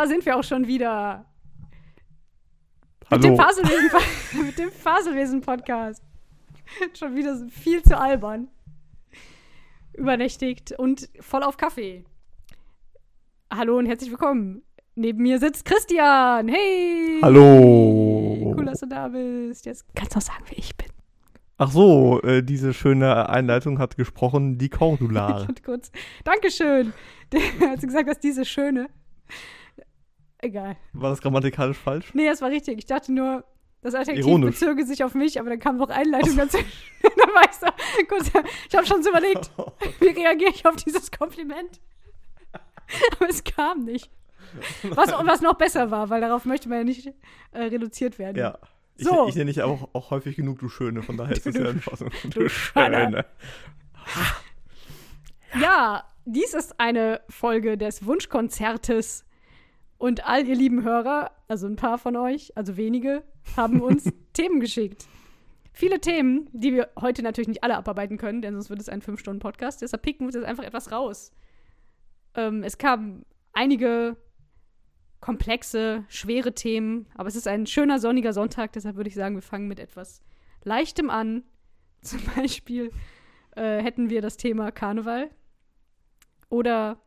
Da sind wir auch schon wieder. Mit Hallo. dem Faselwesen, mit dem Faselwesen-Podcast. Schon wieder viel zu albern. Übernächtigt und voll auf Kaffee. Hallo und herzlich willkommen. Neben mir sitzt Christian. Hey! Hallo. Cool, dass du da bist. Jetzt kannst du auch sagen, wer ich bin. Ach so, äh, diese schöne Einleitung hat gesprochen die Cordula. Kurz. Dankeschön. Als du gesagt hast, diese schöne. Egal. War das grammatikalisch falsch? Nee, das war richtig. Ich dachte nur, das Adjektiv Ironisch. bezöge sich auf mich, aber dann kam noch Einleitung dazu. dann war ich so, kurz, ich habe schon so überlegt, wie reagiere ich auf dieses Kompliment? aber es kam nicht. Was, was noch besser war, weil darauf möchte man ja nicht äh, reduziert werden. Ja. Ich, So. ich nenne dich auch, auch häufig genug, du Schöne, von daher ist das Du- ja in Ordnung. du Schöne. Ja, dies ist eine Folge des Wunschkonzertes. Und all ihr lieben Hörer, also ein paar von euch, also wenige, haben uns Themen geschickt. Viele Themen, die wir heute natürlich nicht alle abarbeiten können, denn sonst wird es ein 5-Stunden-Podcast. Deshalb picken wir uns jetzt einfach etwas raus. Ähm, es kamen einige komplexe, schwere Themen, aber es ist ein schöner, sonniger Sonntag, deshalb würde ich sagen, wir fangen mit etwas Leichtem an. Zum Beispiel äh, hätten wir das Thema Karneval oder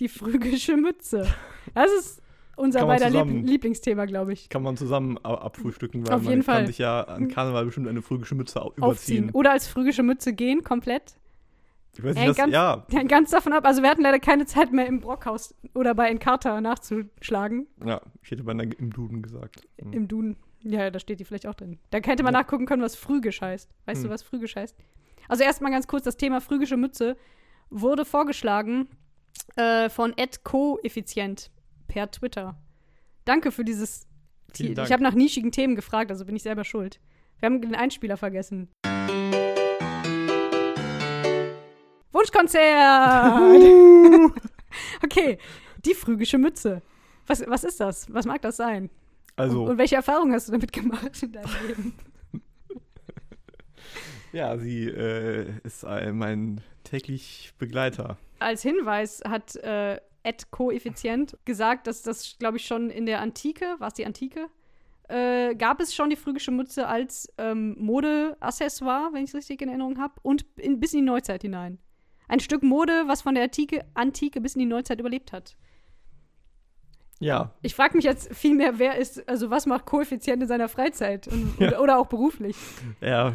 die phrygische Mütze. Das ist unser Kann man beider zusammen- Lieb Lieblingsthema, glaube ich. Kann man zusammen abfrühstücken, weil Auf man jeden kann Fall. sich ja an Karneval bestimmt eine phrygische Mütze au- Aufziehen. überziehen. Oder als phrygische Mütze gehen, komplett. Ich weiß nicht, was, ganz- ja, Ja, ganz davon ab. Also wir hatten leider keine Zeit mehr im Brockhaus oder bei Encarta nachzuschlagen. ja, ich hätte beinahe im Duden gesagt. Hm. Im Duden. Ja, da steht die vielleicht auch drin. Da hätte man Ja. nachgucken können, was phrygisch heißt. Weißt du, Hm. was phrygisch heißt? Also erstmal ganz kurz, das Thema phrygische Mütze wurde vorgeschlagen äh, von Ed Koeffizient per Twitter. Danke für dieses. Vielen Dank. Ich habe nach nischigen Themen gefragt, also bin ich selber schuld. Wir haben den Einspieler vergessen. Wunschkonzert! okay, die phrygische Mütze. Was, was ist das? Was mag das sein? Also, Und, und welche Erfahrungen hast du damit gemacht in deinem Leben? ja, sie äh, ist äh, mein täglich Begleiter. Als Hinweis hat äh, Ed Koeffizient gesagt, dass das, glaube ich, schon in der Antike, war es die Antike, äh, gab es schon die phrygische Mütze als ähm, Modeaccessoire, wenn ich es richtig in Erinnerung habe, und in, bis in die Neuzeit hinein. Ein Stück Mode, was von der Antike, Antike bis in die Neuzeit überlebt hat. Ja, Ich frage mich jetzt vielmehr, wer ist, also was macht Koeffizient in seiner Freizeit und, oder, oder auch beruflich? er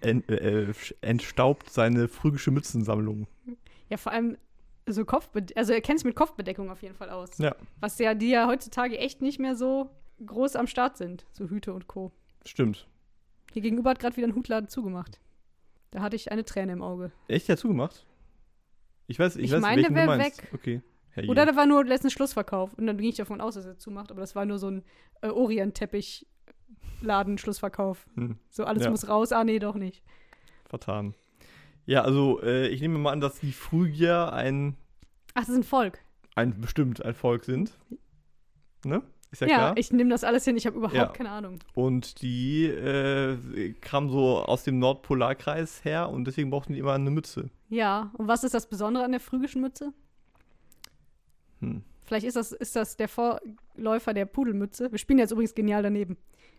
ent, äh, entstaubt seine phrygische Mützensammlung. Ja, vor allem so Kopfbedeckung, also er kennt es mit Kopfbedeckung auf jeden Fall aus. Ja, Was ja, die ja heutzutage echt nicht mehr so groß am Start sind, so Hüte und Co. stimmt. Hier gegenüber hat gerade wieder ein Hutladen zugemacht. Da hatte ich eine Träne im Auge. Echt ja zugemacht? Ich weiß, ich, Ich weiß, meine, welchen der du wär meinst. weg. Okay. Herrje. Oder da war nur letztens Schlussverkauf. Und dann ging ich davon aus, dass er zumacht, aber das war nur so ein äh, Orient-Teppich-Laden-Schlussverkauf. Hm, So, alles Ja. muss raus. Ah, nee, doch nicht. vertan. Ja, also äh, ich nehme mal an, dass die Phrygier ein, Ach, das ist ein Volk. ein bestimmt ein Volk sind. Ne? Ist ja, Ja, klar. ich nehme das alles hin. Ich habe überhaupt Ja. keine Ahnung. Und die äh, kamen so aus dem Nordpolarkreis her und deswegen brauchten die immer eine Mütze. Ja, und was ist das Besondere an der phrygischen Mütze? Hm. Vielleicht ist das, ist das der Vorläufer der Pudelmütze. Wir spielen jetzt übrigens genial daneben.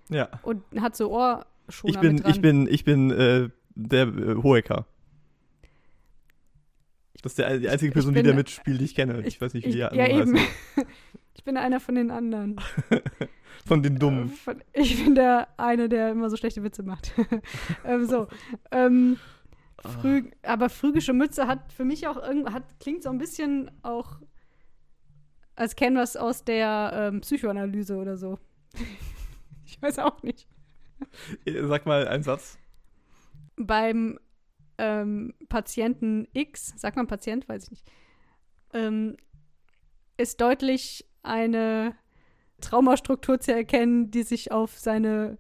Ja. Und hat so Ohrschoner Ich bin, mit dran. ich bin, ich bin äh, der äh, Hoeker. Das ist der, die einzige Ich Person, die bin- da mitspielt, die ich kenne. Ich, weiß nicht, wie ich, die ja, eben. ich bin einer von den anderen. Von den Dummen. Äh, Von, ich bin der eine, der immer so schlechte Witze macht. ähm, so. Ähm, früh, aber phrygische Mütze hat für mich auch irgend, hat klingt so ein bisschen auch als es aus der ähm, Psychoanalyse oder so. ich weiß auch nicht. Äh, Sag mal einen Satz. beim ähm, Patienten X, sagt man Patient, weiß ich nicht, ähm, ist deutlich eine Traumastruktur zu erkennen, die sich auf seine,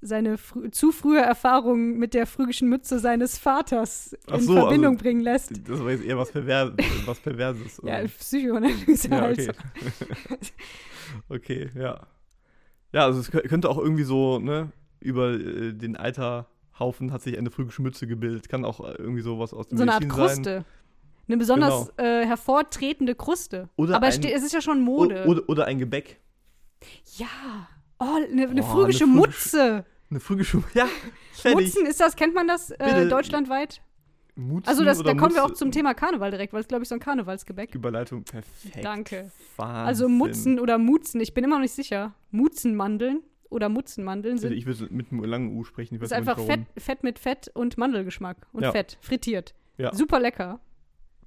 seine frü zu frühe Erfahrung mit der phrygischen Mütze seines Vaters Ach in so, Verbindung also- bringen lässt. Das war jetzt eher was, Perver was Perverses. Ja? Psychoanalyse Ja, halt. okay. okay, ja. Ja, also es kö- könnte auch irgendwie so, ne, über äh, den Eiterhaufen hat sich eine phrygische Mütze gebildet. Kann auch äh, irgendwie sowas aus dem So eine Art Medizin sein. Kruste. Eine besonders äh, hervortretende Kruste. Oder Aber es, ein- es ist ja schon Mode. Oder, oder ein Gebäck. ja. Oh, eine, eine Oh, phrygische eine phrygische- Mutze. Eine Frühgeschuhe. Ja, fertig. Mutzen, ist das, kennt man das äh, deutschlandweit? Mutzen Also das, da kommen wir auch Mutze- zum Thema Karneval direkt, weil es, glaube ich, so ein Karnevalsgebäck. Überleitung perfekt. Danke. Wahnsinn. Also Mutzen oder Mutzen, ich bin immer noch nicht sicher. Mutzenmandeln oder Mutzenmandeln Also sind ich würde mit einem langen U sprechen. Ich weiß ist einfach. Fett, Fett mit Fett und Mandelgeschmack und Ja. Fett, frittiert. Ja. Super lecker.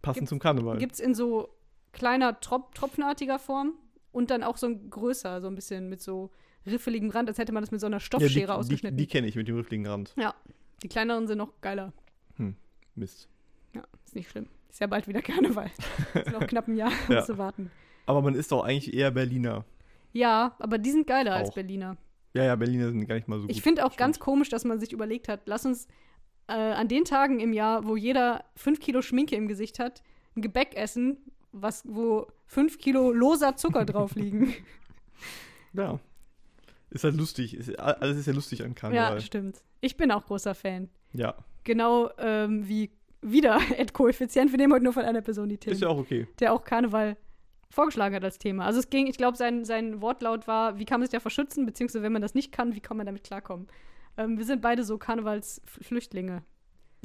Passend gibt's- zum Karneval. Gibt es in so kleiner Trop tropfenartiger Form und dann auch so ein größer, so ein bisschen mit so riffeligem Rand, als hätte man das mit so einer ja, die, Stoffschere die, ausgeschnitten. die kenne ich mit dem riffligen Rand. ja, die kleineren sind noch geiler. Mist. Ja, ist nicht schlimm. Ist ja bald wieder Karneval. ist noch knapp ein Jahr Ja. zu warten. Aber man ist doch eigentlich eher Berliner. Ja, aber die sind geiler als Auch. Berliner. Ja, ja, Berliner sind gar nicht mal so gut. Ich finde auch Stimmt. ganz komisch, dass man sich überlegt hat, lass uns äh, an den Tagen im Jahr, wo jeder fünf Kilo Schminke im Gesicht hat, ein Gebäck essen, was, wo fünf Kilo loser Zucker drauf liegen. Ja. Ist halt lustig. Ist, alles ist ja lustig an ja, Karneval. stimmt. Ich bin auch großer Fan. Ja. Genau ähm, wie wieder Ed Koeffizient. Wir nehmen heute nur von einer Person die Themen, Ist ja auch okay. der auch Karneval vorgeschlagen hat als Thema. Also es ging, ich glaube, sein, sein Wortlaut war, wie kann man sich davor schützen, beziehungsweise wenn man das nicht kann, wie kann man damit klarkommen. Ähm, wir sind beide so Karnevalsflüchtlinge.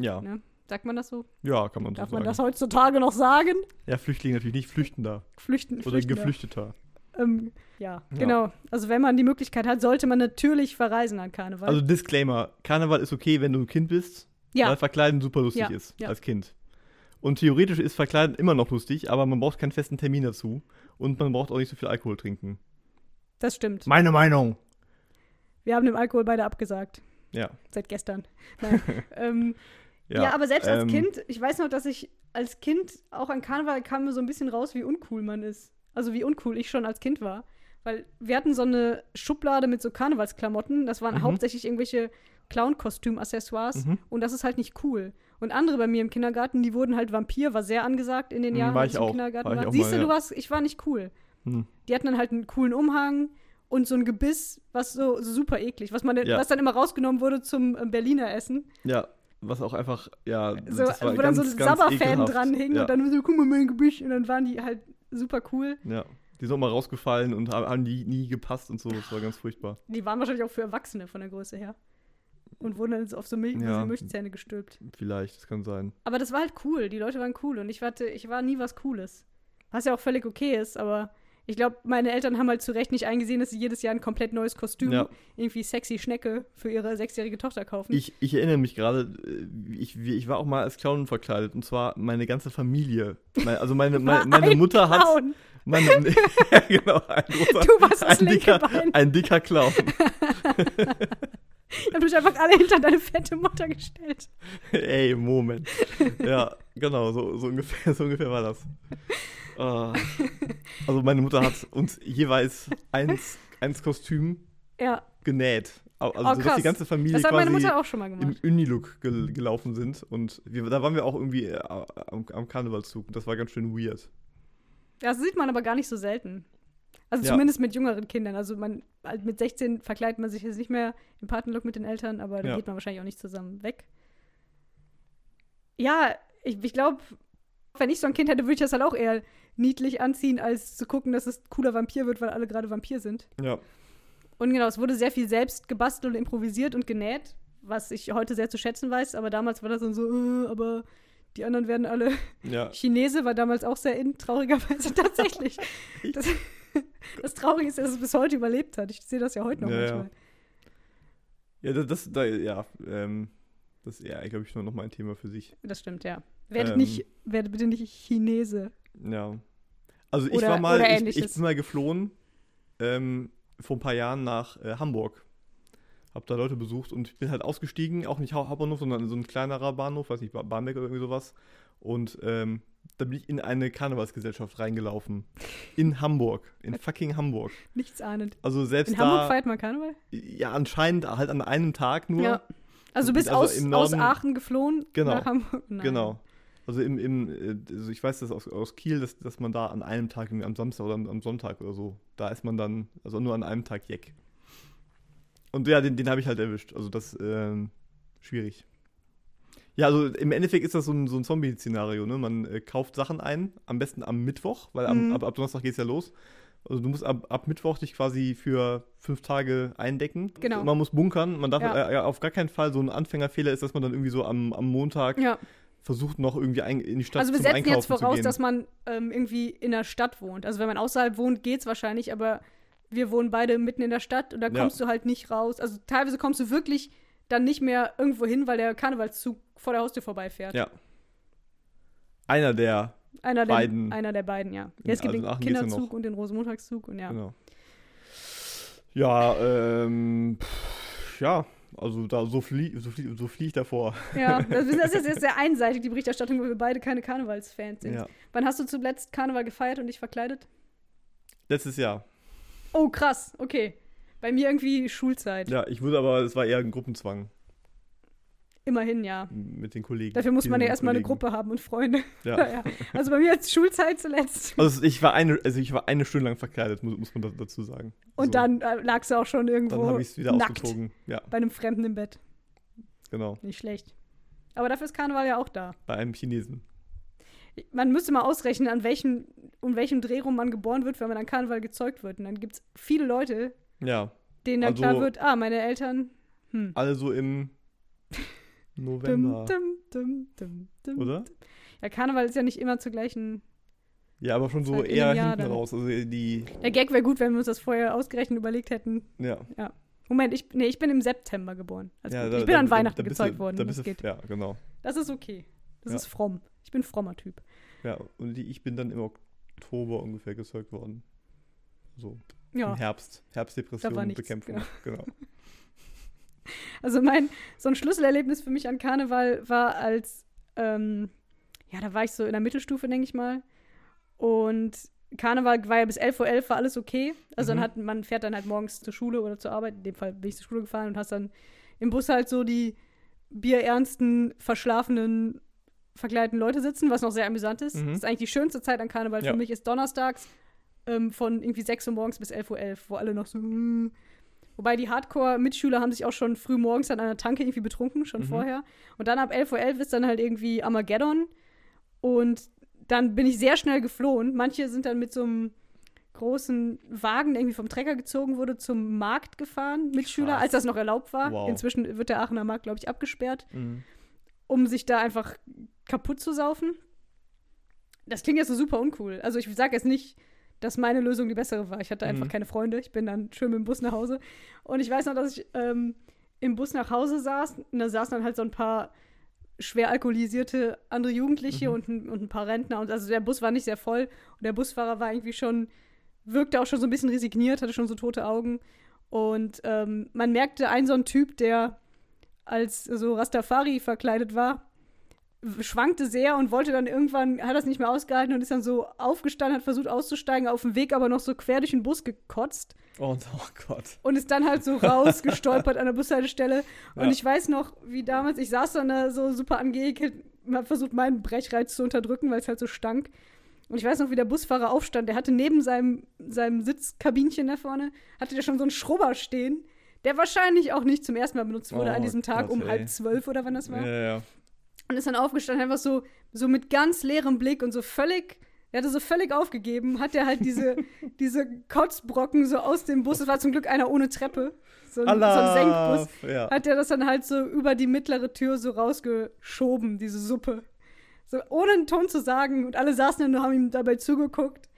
Ja. Ne? Sagt man das so? Ja, kann man so Darf sagen. man das heutzutage noch sagen? ja, Flüchtlinge natürlich nicht Flüchtender. Flüchten, Oder Flüchtender. Geflüchteter. Ähm, ja, Ja. genau. Also wenn man die Möglichkeit hat, sollte man natürlich verreisen an Karneval. Also Disclaimer, Karneval ist okay, wenn du ein Kind bist, ja, weil Verkleiden super lustig Ja, ist als Kind. Und theoretisch ist Verkleiden immer noch lustig, aber man braucht keinen festen Termin dazu. Und man braucht auch nicht so viel Alkohol trinken. das stimmt. Meine Meinung. Wir haben dem Alkohol beide abgesagt. Ja. Seit gestern. Ähm, Ja, ja, aber selbst als ähm, Kind, ich weiß noch, dass ich als Kind auch an Karneval kam mir so ein bisschen raus, wie uncool man ist. Also wie uncool ich schon als Kind war. Weil wir hatten so eine Schublade mit so Karnevalsklamotten. Das waren Mhm. hauptsächlich irgendwelche Clown-Kostüm-Accessoires. Mhm. Und das ist halt nicht cool. Und andere bei mir im Kindergarten, die wurden halt Vampir, war sehr angesagt in den Mhm, Jahren, war als ich im auch. Kindergarten War war. auch Siehst mal, du, du ja. warst, ich war nicht cool. Hm. Die hatten dann halt einen coolen Umhang und so ein Gebiss, was so, so super eklig, was man, Ja. was dann immer rausgenommen wurde zum äh, Berliner Essen. Ja, was auch einfach, ja, So, das war wo dann so ganz, ganz Sabberfäden ekelhaft. dran hingen ja. und dann so, guck mal, mein Gebiss. Und dann waren die halt super cool. Ja, die sind auch mal rausgefallen und haben, die nie gepasst und so. Das war ganz furchtbar. Die waren wahrscheinlich auch für Erwachsene von der Größe her. Und wurden dann auf so Milch, Ja. Milchzähne gestülpt. Vielleicht, das kann sein. Aber das war halt cool. Die Leute waren cool. Und ich, warte, ich war nie was Cooles. Was ja auch völlig okay ist, aber ich glaube, meine Eltern haben halt zu Recht nicht eingesehen, dass sie jedes Jahr ein komplett neues Kostüm, Ja. irgendwie sexy Schnecke für ihre sechsjährige Tochter kaufen. Ich, ich erinnere mich gerade, äh, ich, ich war auch mal als Clown verkleidet und zwar meine ganze Familie. Also meine, meine, meine Ein Mutter hat. Meine, ja, genau, ein großer. Du warst ein dicker, ein dicker Clown. Ich hab mich einfach alle hinter deine fette Mutter gestellt. Ey, Moment. Ja, genau, so, so, ungefähr, so ungefähr war das. Ah. Also meine Mutter hat uns jeweils eins, eins Kostüm Ja, genäht. Also, Oh, so, dass die ganze Familie das hat meine quasi Mutter auch schon mal im. Unilook gel gelaufen sind. Und wir, da waren wir auch irgendwie äh, am, am Karnevalszug. Das war ganz schön weird. Das sieht man aber gar nicht so selten. Also Ja. zumindest mit jüngeren Kindern. Also man halt mit 16 verkleidet man sich jetzt nicht mehr im Patenlook mit den Eltern, aber dann Ja. geht man wahrscheinlich auch nicht zusammen weg. Ja, ich, ich glaube, wenn ich so ein Kind hätte, würde ich das halt auch eher niedlich anziehen, als zu gucken, dass es ein cooler Vampir wird, weil alle gerade Vampir sind. Ja. Und genau, es wurde sehr viel selbst gebastelt und improvisiert und genäht, was ich heute sehr zu schätzen weiß, aber damals war das dann so, äh, aber die anderen werden alle Ja. Chinese war damals auch sehr in, traurigerweise tatsächlich. Das, das Traurige ist, dass es bis heute überlebt hat. Ich sehe das ja heute noch Ja, ja. manchmal. Ja, das, das da, ja, ähm, das ist ja, glaube ich, noch mal ein Thema für sich. Das stimmt, ja. Werdet, Ähm. nicht, werdet bitte nicht Chinese. Ja. Also ich Oder- war mal, ich, ich bin mal geflohen ähm, vor ein paar Jahren nach äh, Hamburg. Hab da Leute besucht und ich bin halt ausgestiegen, auch nicht Hau- Hauptbahnhof, sondern in so ein kleinerer Bahnhof, weiß nicht, Ba- Barmbek oder irgendwie sowas. Und ähm, da bin ich in eine Karnevalsgesellschaft reingelaufen. In Hamburg. In fucking Hamburg. Nichts ahnend. Also selbst In da. Hamburg feiert man Karneval? Ja, anscheinend halt an einem Tag nur. Ja. Also du bist Also aus, im aus Norden- Aachen geflohen Genau. nach Hamburg? Nein. Genau. Also im, im äh, also ich weiß das aus, aus Kiel, dass, dass man da an einem Tag, am Samstag oder am, am Sonntag oder so, da ist man dann, also nur an einem Tag Jeck. Und ja, den, den habe ich halt erwischt. Also das, ähm, schwierig. Ja, also im Endeffekt ist das so ein, so ein Zombie-Szenario. Ne? Man äh, kauft Sachen ein, am besten am Mittwoch, weil am, Mhm. ab, ab Donnerstag geht es ja los. Also du musst ab, ab Mittwoch dich quasi für fünf Tage eindecken. Genau. Man muss bunkern. Man darf Ja. äh, ja, auf gar keinen Fall so ein Anfängerfehler ist, dass man dann irgendwie so am, am Montag Ja. versucht noch irgendwie ein, in die Stadt Also wir setzen jetzt voraus, zu gehen. dass man ähm, irgendwie in der Stadt wohnt. Also wenn man außerhalb wohnt, geht's wahrscheinlich, aber wir wohnen beide mitten in der Stadt und da Ja. kommst du halt nicht raus. Also teilweise kommst du wirklich dann nicht mehr irgendwo hin, weil der Karnevalszug vor der Haustür vorbeifährt. Ja. Einer der, Einer der Beiden. Einer der beiden, ja. Ja, es gibt also den Kinderzug und den Rosenmontagszug und ja. genau. Ja, ähm, pff, ja, also da so flie so flie so flieh ich davor. Ja, das ist, das ist jetzt sehr einseitig, die Berichterstattung, weil wir beide keine Karnevalsfans sind. Ja. Wann hast du zuletzt Karneval gefeiert und dich verkleidet? Letztes Jahr. Oh, krass, okay. Bei mir irgendwie Schulzeit. Ja, ich würde aber, es war eher ein Gruppenzwang Immerhin, ja. mit den Kollegen. Dafür muss man ja erstmal eine. Gruppe haben und Freunde. Ja. Ja. Also bei mir jetzt Schulzeit zuletzt. Also ich war eine, also ich war eine Stunde lang verkleidet, muss, muss man da, dazu sagen. Und Also, dann äh, lagst du auch schon dann irgendwo habe ich es wieder nackt ausgezogen. Ja, bei einem Fremden im Bett. genau. Nicht schlecht. Aber dafür ist Karneval ja auch da. Bei einem Chinesen. Man müsste mal ausrechnen, an welchem, um welchem Drehraum man geboren wird, wenn man an Karneval gezeugt wird. Und dann gibt es viele Leute, Ja, denen dann Also- klar wird, ah, meine Eltern, hm. alle so im November, Dum, dum, dum, dum, dum. oder? Ja, Karneval ist ja nicht immer zur gleichen. Ja, aber schon so eher hinten dann. raus. Also die, Der Gag wäre gut, wenn wir uns das vorher ausgerechnet überlegt hätten. ja. Moment, ich, nee, ich bin im September geboren. Also ja da- ich bin da- an Weihnachten da gezeugt du, worden. Da das geht. ja, genau. Das ist okay. Das Ja. ist fromm. Ich bin frommer Typ. Ja, und die, ich bin dann im Oktober ungefähr gezeugt worden. So, Ja. im Herbst. Herbstdepression nichts, bekämpfen. Genau. Also mein, so ein Schlüsselerlebnis für mich an Karneval war als, ähm, ja, da war ich so in der Mittelstufe, denke ich mal. Und Karneval war ja bis 11.11 Uhr war alles okay. Also Mhm. dann hat, man fährt dann halt morgens zur Schule oder zur Arbeit. In dem Fall bin ich zur Schule gefahren und hast dann im Bus halt so die bierernsten, verschlafenen, verkleideten Leute sitzen, was noch sehr amüsant ist. Mhm. Das ist eigentlich die schönste Zeit an Karneval Ja. für mich, ist donnerstags ähm, von irgendwie 6 Uhr morgens bis 11.11 Uhr, wo alle noch so, hm. Wobei die Hardcore-Mitschüler haben sich auch schon früh morgens an einer Tanke irgendwie betrunken, schon Mhm. vorher. Und dann ab 11.11 Uhr ist dann halt irgendwie Armageddon. Und dann bin ich sehr schnell geflohen. Manche sind dann mit so einem großen Wagen, der irgendwie vom Trecker gezogen wurde, zum Markt gefahren, Mitschüler, als das noch erlaubt war. Wow. Inzwischen wird der Aachener Markt, glaube ich, abgesperrt, Mhm. um sich da einfach kaputt zu saufen. Das klingt jetzt so super uncool. Also ich sage jetzt nicht, dass meine Lösung die bessere war. Ich hatte einfach Mhm. keine Freunde. Ich bin dann schön mit dem Bus nach Hause. Und ich weiß noch, dass ich ähm, im Bus nach Hause saß. Und da saßen dann halt so ein paar schwer alkoholisierte andere Jugendliche Mhm. und, ein, und ein paar Rentner. Und also der Bus war nicht sehr voll. Und der Busfahrer war irgendwie schon, wirkte auch schon so ein bisschen resigniert, hatte schon so tote Augen. Und ähm, man merkte, ein so ein Typ, der als so Rastafari verkleidet war, schwankte sehr und wollte dann irgendwann, hat das nicht mehr ausgehalten und ist dann so aufgestanden, hat versucht auszusteigen, auf dem Weg aber noch so quer durch den Bus gekotzt Oh, oh Gott. und ist dann halt so rausgestolpert an der Bushaltestelle. Und Ja. ich weiß noch, wie damals, ich saß dann da so super angeekelt, hab versucht, meinen Brechreiz zu unterdrücken, weil es halt so stank. Und ich weiß noch, wie der Busfahrer aufstand. Der hatte neben seinem, seinem Sitzkabinchen da vorne, hatte der schon so einen Schrubber stehen, der wahrscheinlich auch nicht zum ersten Mal benutzt wurde Oh an diesem Tag Gott, um ey. halb zwölf oder wann das war. ja, ja. Und ist dann aufgestanden, einfach so, so mit ganz leerem Blick und so völlig, er hatte so völlig aufgegeben, hat er halt diese, diese Kotzbrocken so aus dem Bus, es war zum Glück einer ohne Treppe, so ein, so ein Allah. Senkbus, Ja. hat er das dann halt so über die mittlere Tür so rausgeschoben, diese Suppe. So ohne einen Ton zu sagen und alle saßen dann und haben ihm dabei zugeguckt.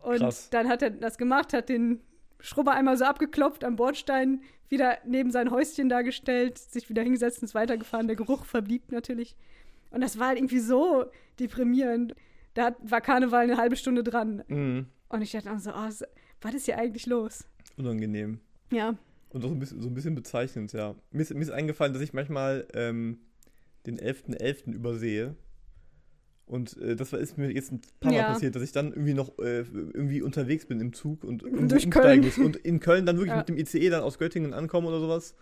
Und Krass. dann hat er das gemacht, hat den Schrubber einmal so abgeklopft am Bordstein, wieder neben sein Häuschen dargestellt, sich wieder hingesetzt und ist weitergefahren. Der Geruch verblieb natürlich. Und das war halt irgendwie so deprimierend. Da war Karneval eine halbe Stunde dran. Mhm. Und ich dachte dann so, oh, was ist hier eigentlich los? Unangenehm. Ja. Und auch so ein bisschen, so ein bisschen bezeichnend, ja. Mir ist, mir ist eingefallen, dass ich manchmal ähm, den 11.11. übersehe. Und äh, das war, ist mir jetzt ein paar Mal Ja. passiert, dass ich dann irgendwie noch äh, irgendwie unterwegs bin im Zug und Durch umsteigen Köln. muss. Und in Köln dann wirklich Ja. mit dem ICE dann aus Göttingen ankommen oder sowas.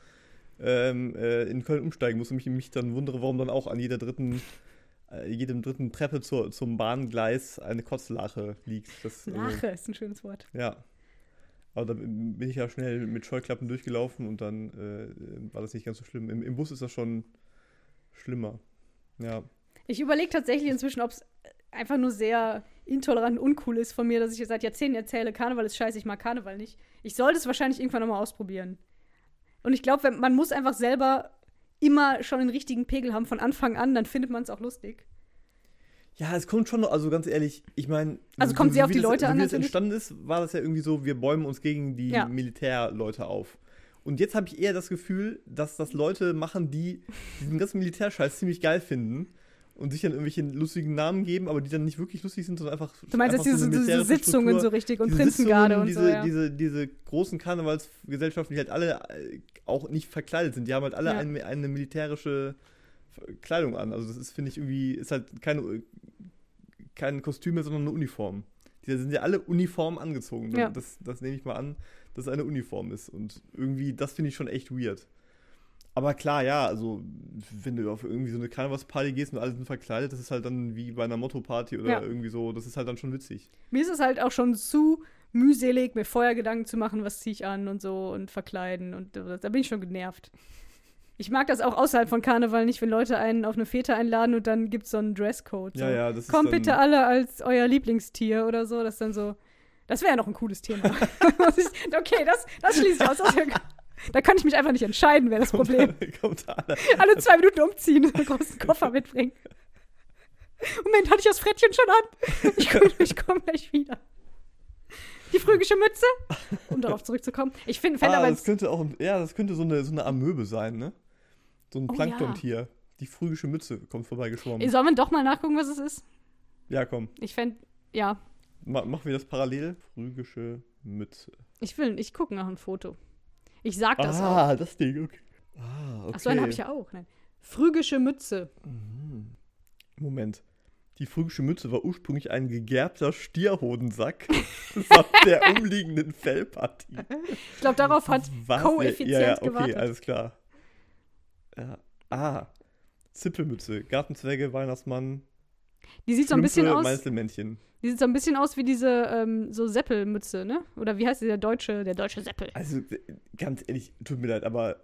Ähm, äh, in Köln umsteigen muss und mich, mich dann wundere, warum dann auch an jeder dritten, äh, jedem dritten Treppe zur, zum Bahngleis eine Kotzlache liegt. Das, also, Lache ist ein schönes Wort. ja. Aber da bin ich ja schnell mit Scheuklappen durchgelaufen und dann äh, war das nicht ganz so schlimm. Im, Im Bus ist das schon schlimmer. Ja. Ich überlege tatsächlich inzwischen, ob es einfach nur sehr intolerant und uncool ist von mir, dass ich seit Jahrzehnten erzähle, Karneval ist scheiße, ich mag Karneval nicht. Ich sollte es wahrscheinlich irgendwann nochmal ausprobieren. Und ich glaube, man muss einfach selber immer schon den richtigen Pegel haben von Anfang an, dann findet man es auch lustig. Ja, es kommt schon, also ganz ehrlich, ich meine. Also kommt sehr auf die Leute das, an, Wie das natürlich. entstanden ist, war das ja irgendwie so, wir bäumen uns gegen die Ja. Militärleute auf. Und jetzt habe ich eher das Gefühl, dass das Leute machen, die diesen ganzen Militärscheiß ziemlich geil finden und sich dann irgendwelche lustigen Namen geben, aber die dann nicht wirklich lustig sind, sondern einfach. Du meinst jetzt diese, eine diese Sitzungen Struktur- so richtig und Prinzengarde und diese, so, ja. diese, diese großen Karnevalsgesellschaften, die halt alle äh, auch nicht verkleidet sind. Die haben halt alle Ja. eine, eine militärische Kleidung an. Also das ist, finde ich, irgendwie, ist halt keine, kein Kostüm mehr, sondern eine Uniform. Die sind ja alle uniform angezogen. Ja. Das, das nehme ich mal an, dass es eine Uniform ist. Und irgendwie, das finde ich schon echt weird. Aber klar, ja, also wenn du auf irgendwie so eine Karnevalsparty gehst und alle sind verkleidet, das ist halt dann wie bei einer Motto-Party oder Ja. irgendwie so, das ist halt dann schon witzig. Mir ist es halt auch schon zu mühselig, mir vorher Gedanken zu machen, was ziehe ich an und so und verkleiden und da bin ich schon genervt. Ich mag das auch außerhalb von Karneval nicht, wenn Leute einen auf eine Fete einladen und dann gibt es so einen Dresscode. So. Ja, ja, das ist Kommt bitte alle als euer Lieblingstier oder so. Das dann so. Das wäre ja noch ein cooles Thema. Okay, das, das schließt aus. Das da kann ich mich einfach nicht entscheiden, wäre das Problem. Kommt alle. Alle zwei Minuten umziehen und einen großen Koffer mitbringen. Moment, hatte ich das Frettchen schon an? Ich, komm- komme gleich wieder. Die phrygische Mütze, um darauf zurückzukommen. Ich finde, Ah, aber das könnte auch, ja, das könnte so eine, so eine Amöbe sein, ne? So ein Oh, Planktontier. Die phrygische Mütze kommt vorbeigeschwommen. Sollen wir doch mal nachgucken, was es ist? Ja, komm. Ich fände, ja, Ma machen wir das parallel? Phrygische Mütze. ich will, ich gucke nach ein Foto. Ich sag das auch. ah, das Ding, okay. Ah, okay. Ach so, einen habe ich ja auch. Nein. Phrygische Mütze. Mhm. Moment. Die phrygische Mütze war ursprünglich ein gegerbter Stierhodensack samt der umliegenden Fellpartie. Ich glaube, darauf hat Was? koeffizient ja, ja, okay, gewartet. alles klar. Ja. Ah, Zippelmütze, Gartenzwerge, Weihnachtsmann, Die sieht so ein bisschen aus. Meißelmännchen. Die sieht so ein bisschen aus wie diese ähm, so Seppelmütze, ne? Oder wie heißt die, der deutsche, der deutsche Seppel? Also, ganz ehrlich, tut mir leid, aber.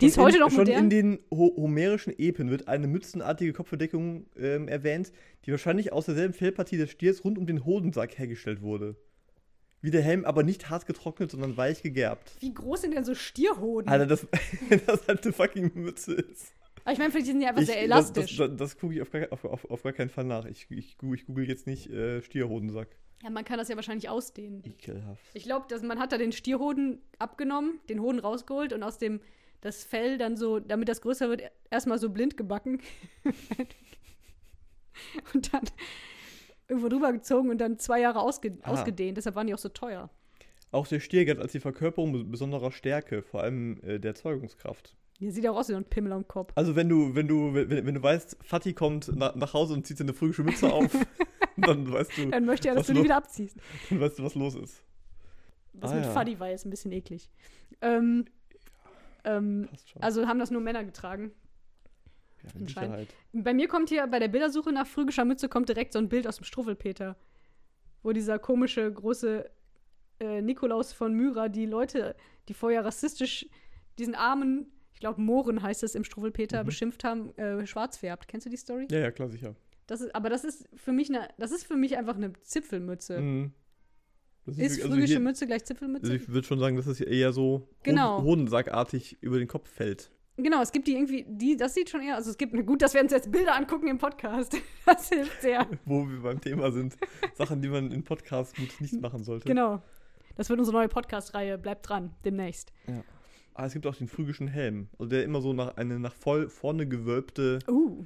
Die ist schon heute in, noch Schon modern. in den ho homerischen Epen wird eine mützenartige Kopfbedeckung ähm, erwähnt, die wahrscheinlich aus derselben Fellpartie des Stiers rund um den Hodensack hergestellt wurde. Wie der Helm, aber nicht hart getrocknet, sondern weich gegerbt. Wie groß sind denn so Stierhoden? Alter, das, das halt eine fucking Mütze ist. Aber ich meine, vielleicht sind die einfach Ich, sehr das elastisch. das, das, das gucke ich auf gar, auf, auf, auf gar keinen Fall nach. Ich, ich, ich google jetzt nicht äh, Stierhodensack. ja, man kann das ja wahrscheinlich ausdehnen. Ekelhaft. Ich glaube, man hat da den Stierhoden abgenommen, den Hoden rausgeholt und aus dem das Fell dann so, damit das größer wird, erstmal so blind gebacken. und dann irgendwo drüber gezogen und dann zwei Jahre ausge Ah. ausgedehnt. Deshalb waren die auch so teuer. Auch der Stier galt als die Verkörperung bes- besonderer Stärke, vor allem äh, der Zeugungskraft. Die sieht auch aus wie so ein Pimmel am Kopf. Also wenn du, wenn du, wenn, wenn du weißt, Fatih kommt nach, nach Hause und zieht seine phrygische Mütze auf, dann weißt du, Dann möchte er, dass Was du die wieder abziehst. dann weißt du, was los ist. Das Ah, mit ja. Fuddy war jetzt ein bisschen eklig. Ähm, ähm, also haben das nur Männer getragen. ja, mit. Sicherheit. Bei mir kommt hier bei der Bildersuche nach phrygischer Mütze kommt direkt so ein Bild aus dem Struffelpeter, wo dieser komische große äh, Nikolaus von Myra die Leute, die vorher rassistisch diesen armen, ich glaube Mohren heißt es im Struffelpeter, Mhm. beschimpft haben, äh, schwarz färbt. Kennst du die Story? Ja, ja, klar, sicher. Das ist, aber das ist für mich eine, das ist für mich einfach eine Zipfelmütze. Mhm. Ist wirklich- also phrygische hier- Mütze gleich Zipfelmütze? Also ich würde schon sagen, dass es eher so Genau. Hoden, Hodensackartig über den Kopf fällt. Genau, es gibt die irgendwie, die, das sieht schon eher, also es gibt, gut, dass wir uns jetzt Bilder angucken im Podcast. Das hilft sehr. Wo wir beim Thema sind. Sachen, die man in Podcasts gut nicht machen sollte. Genau. Das wird unsere neue Podcast-Reihe. Bleibt dran, demnächst. Ah, es gibt auch den phrygischen Helm. Also der immer so nach, eine nach voll vorne gewölbte, Uh,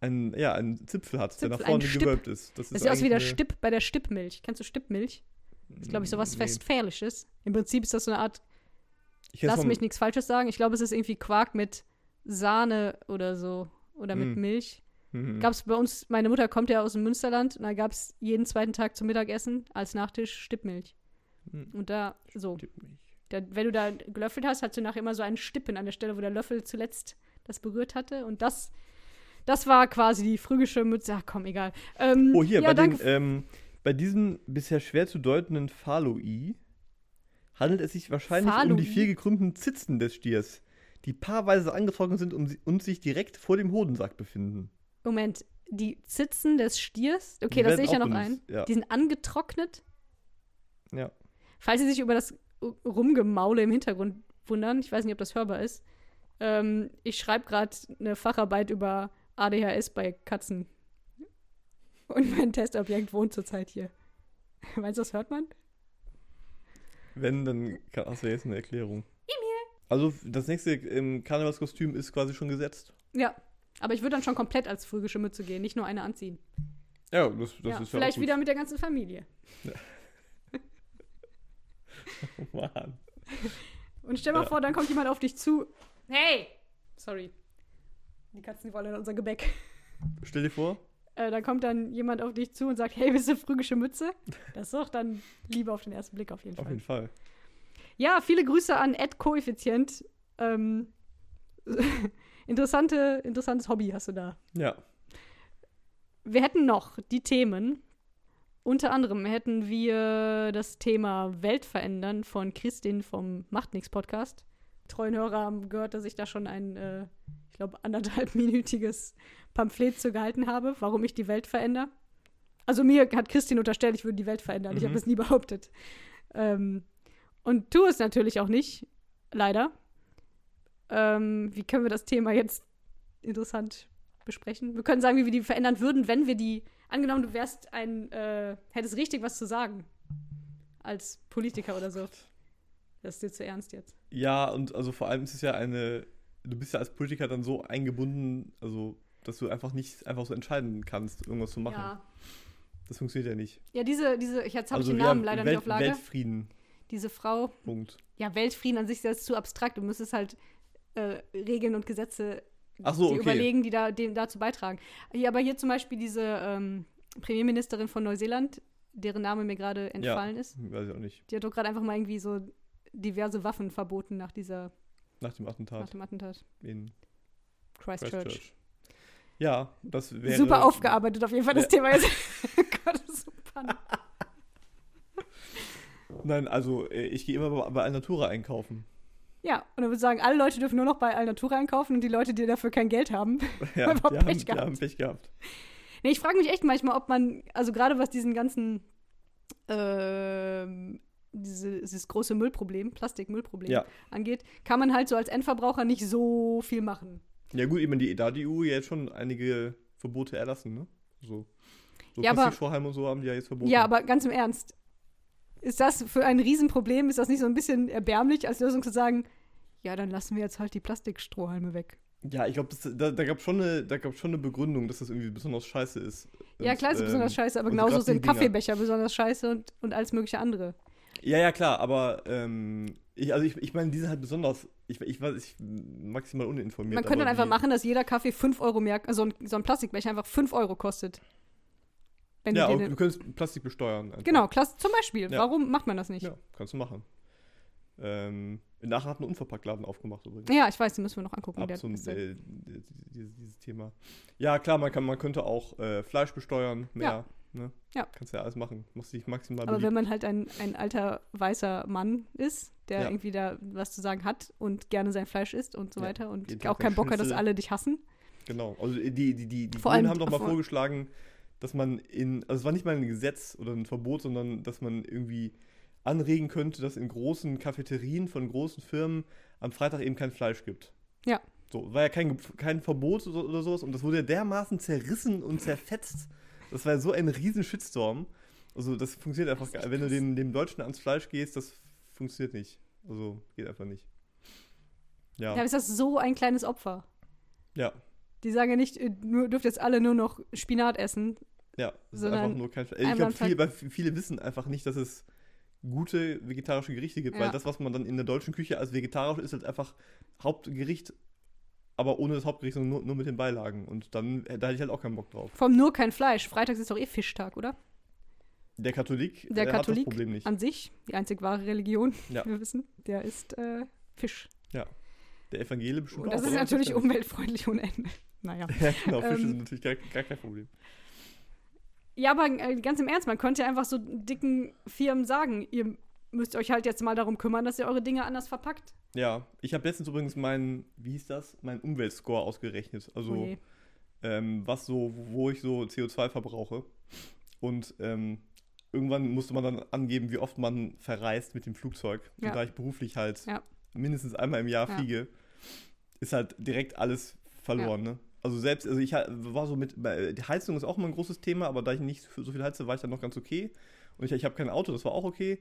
ein, ja, einen Zipfel hat, Zipfel, der nach ein vorne gewölbt ist. das sieht aus wie der Stipp bei der Stippmilch. Kennst du Stippmilch? Das ist, glaube ich, sowas Nee. Westfälisches. Im Prinzip ist das so eine Art, lass mich nichts Falsches sagen. Ich glaube, es ist irgendwie Quark mit Sahne oder so. Oder mit Mm. Milch. Mhm. Gab es bei uns, meine Mutter kommt ja aus dem Münsterland und da gab es jeden zweiten Tag zum Mittagessen als Nachtisch Stippmilch. Mhm. Und da, so. Stippmilch. Da, wenn du da gelöffelt hast, hast du nachher immer so einen Stippen an der Stelle, wo der Löffel zuletzt das berührt hatte. Und das, das war quasi die phrygische Mütze. Ach komm, egal. Ähm, Oh, hier, ja, bei, den, ähm, bei diesem bisher schwer zu deutenden Phaloi handelt es sich wahrscheinlich um die vier gekrümmten Zitzen des Stiers, die paarweise angetrocknet sind und, si- und sich direkt vor dem Hodensack befinden. Moment, die Zitzen des Stiers, okay, das sehe ich ja noch ein. benutzt, ja. Die sind angetrocknet. Ja. Falls Sie sich über das Rumgemaule im Hintergrund wundern, ich weiß nicht, ob das hörbar ist. Ähm, ich schreibe gerade eine Facharbeit über ADHS bei Katzen. Und mein Testobjekt wohnt zurzeit hier. Meinst du, das hört man? Wenn, dann kann- hast du jetzt eine Erklärung. Also das nächste ähm, Karnevalskostüm ist quasi schon gesetzt. Ja. Aber ich würde dann schon komplett als phrygische Mütze gehen, nicht nur eine anziehen. Ja, das, das ja, ist vielleicht ja gut. wieder mit der ganzen Familie. Oh Mann. Und stell mal Ja. vor, dann kommt jemand auf dich zu. Hey! Sorry. Die Katzen die wollen in unser Gebäck. Stell dir vor, Äh, da kommt dann jemand auf dich zu und sagt, hey, bist du phrygische Mütze? Das ist doch dann Liebe auf den ersten Blick auf jeden auf Fall. jeden Fall. Ja, viele Grüße an Ed Koeffizient. Ähm, interessante, interessantes Hobby hast du da. Ja. Wir hätten noch die Themen. Unter anderem hätten wir das Thema Welt verändern von Christin vom Macht nix Podcast. Treuen Hörer haben gehört, dass ich da schon ein, äh, ich glaube, anderthalbminütiges Pamphlet zu gehalten habe, warum ich die Welt verändere. Also mir hat Christin unterstellt, ich würde die Welt verändern. Ich habe Mhm. das nie behauptet. Ähm, und tue es natürlich auch nicht, leider. Ähm, wie können wir das Thema jetzt interessant besprechen? Wir können sagen, wie wir die verändern würden, wenn wir die. Angenommen, du wärst ein, äh, hättest richtig was zu sagen. Als Politiker oder so. Das ist dir zu ernst jetzt. Ja, und also vor allem ist es ja eine, du bist ja als Politiker dann so eingebunden, also dass du einfach nicht einfach so entscheiden kannst, irgendwas zu machen. Ja. Das funktioniert ja nicht. Ja, diese, diese, jetzt habe also ich den Namen leider Welt, nicht auf Lager. Weltfrieden, Diese Frau, Punkt. ja, Weltfrieden an sich ist zu abstrakt. Du müsstest halt äh, Regeln und Gesetze Ach so, die okay. überlegen, die da, dem, dazu beitragen. Hier, aber hier zum Beispiel diese ähm, Premierministerin von Neuseeland, deren Name mir gerade entfallen ist, Weiß ich auch nicht. die hat doch gerade einfach mal irgendwie so diverse Waffen verboten nach dieser Nach dem nach Attentat dem Attentat. in Christchurch. Christchurch. Ja, das wäre. Super aufgearbeitet auf jeden Fall das Ja. Thema jetzt. Gott, spannend. Nein, also äh, ich gehe immer bei, bei Alnatura einkaufen. Ja, und dann würde ich sagen, alle Leute dürfen nur noch bei Alnatura einkaufen und die Leute, die dafür kein Geld haben. Ja, Einfach die Pech haben, die haben Pech gehabt. Nee, ich frage mich echt manchmal, ob man, also gerade was diesen ganzen, ähm, diese, dieses große Müllproblem, Plastikmüllproblem Ja. angeht, kann man halt so als Endverbraucher nicht so viel machen. Ja gut, ich meine, die, da hat die EU ja jetzt schon einige Verbote erlassen, ne? So, so Ja, Plastikstrohhalme und so haben die ja jetzt verboten. Ja, aber ganz im Ernst, ist das für ein Riesenproblem, ist das nicht so ein bisschen erbärmlich als Lösung zu sagen, ja, dann lassen wir jetzt halt die Plastikstrohhalme weg. Ja, ich glaube, da, da gab es schon, eine- da schon eine Begründung, dass das irgendwie besonders scheiße ist. ja, Und, klar ist es besonders ähm, scheiße, aber genauso sind. Kaffeebecher besonders scheiße und, und alles mögliche andere. Ja, ja, klar, aber ähm, ich, also ich, ich meine, die sind halt besonders, ich, ich weiß, ich maximal uninformiert. Man könnte dann einfach machen, dass jeder Kaffee 5 Euro mehr, also ein, so ein Plastikbecher einfach 5 Euro kostet. Wenn Ja, du und dir du den, könntest Plastik besteuern. einfach. Genau, klasse, zum Beispiel. Ja. Warum macht man das nicht? Ja. Ja, kannst du machen. Ähm, nachher hat ein Unverpacktladen aufgemacht übrigens. ich weiß, die müssen wir noch angucken. Ab Der, zum, ist der, äh, dieses, dieses Thema. Ja, klar, man, kann, man könnte auch äh, Fleisch besteuern, mehr. Ne? Ja. Kannst ja alles machen. Musst dich maximal aber wenn beliebt. man halt ein, ein alter weißer Mann ist, der Ja. irgendwie da was zu sagen hat und gerne sein Fleisch isst und so Ja, weiter und auch keinen Bock hat, dass alle dich hassen. Genau. Also die, die, die, die Grünen haben doch mal vor- vorgeschlagen, dass man in, also es war nicht mal ein Gesetz oder ein Verbot, sondern dass man irgendwie anregen könnte, dass in großen Cafeterien von großen Firmen am Freitag eben kein Fleisch gibt. Ja. So, war ja kein, kein Verbot oder, sowas und das wurde ja dermaßen zerrissen und zerfetzt. Das war ja so ein riesen Shitstorm. Also das funktioniert einfach Das gar echt Wenn du dem, dem Deutschen ans Fleisch gehst, das funktioniert nicht. Also geht einfach nicht. Ja. Da ist das so ein kleines Opfer. Ja. Die sagen ja nicht, ihr nur- dürft jetzt alle nur noch Spinat essen. Ja, es ist einfach nur kein Fleisch. Ich einmal glaube, viele, viele wissen einfach nicht, dass es gute vegetarische Gerichte gibt, Ja. weil das, was man dann in der deutschen Küche als vegetarisch ist, halt einfach Hauptgericht, aber ohne das Hauptgericht, sondern nur, nur mit den Beilagen. Und dann, äh, da hätte ich halt auch keinen Bock drauf. Allem nur kein Fleisch. Freitags ist doch eh Fischtag, oder? Der Katholik, Der äh, Katholik hat das Problem nicht. An sich, die einzig wahre Religion, Ja. wir wissen, der ist äh, Fisch. Der Evangele bestimmt Und das auch, ist natürlich Ja. umweltfreundlich ohne Ende. Naja. Ja, genau, Fische Ähm, sind natürlich gar, gar kein Problem. Ja, aber äh, ganz im Ernst, man könnte ja einfach so dicken Firmen sagen, ihr müsst euch halt jetzt mal darum kümmern, dass ihr eure Dinge anders verpackt. Ja, ich habe letztens übrigens meinen, wie hieß das, meinen Umweltscore ausgerechnet. Also Oh je. ähm, was so, wo ich so CO2 verbrauche. Und ähm, irgendwann musste man dann angeben, wie oft man verreist mit dem Flugzeug. Ja. Und da ich beruflich halt Ja. mindestens einmal im Jahr Ja. fliege, ist halt direkt alles verloren. Ne? Also selbst, also ich war so mit, bei- die Heizung ist auch immer ein großes Thema, aber da ich nicht so viel heize, war ich dann noch ganz okay. Und ich, ich habe kein Auto, das war auch okay.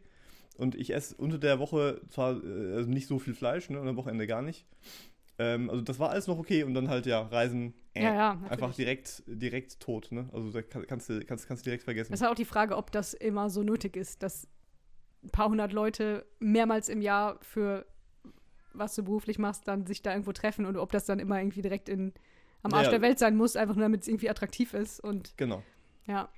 Und ich esse unter der Woche zwar äh, also nicht so viel Fleisch, ne, und am Wochenende gar nicht. Ähm, also das war alles noch okay und dann halt ja, Reisen, äh, Ja, ja, einfach direkt, direkt tot, ne? Also da kann- kannst du, kannst, kannst du direkt vergessen. Es ist halt auch die Frage, ob das immer so nötig ist, dass ein paar hundert Leute mehrmals im Jahr für was du beruflich machst, dann sich da irgendwo treffen und ob das dann immer irgendwie direkt in, am Arsch Ja. der Welt sein muss, einfach nur damit es irgendwie attraktiv ist und Genau. ja.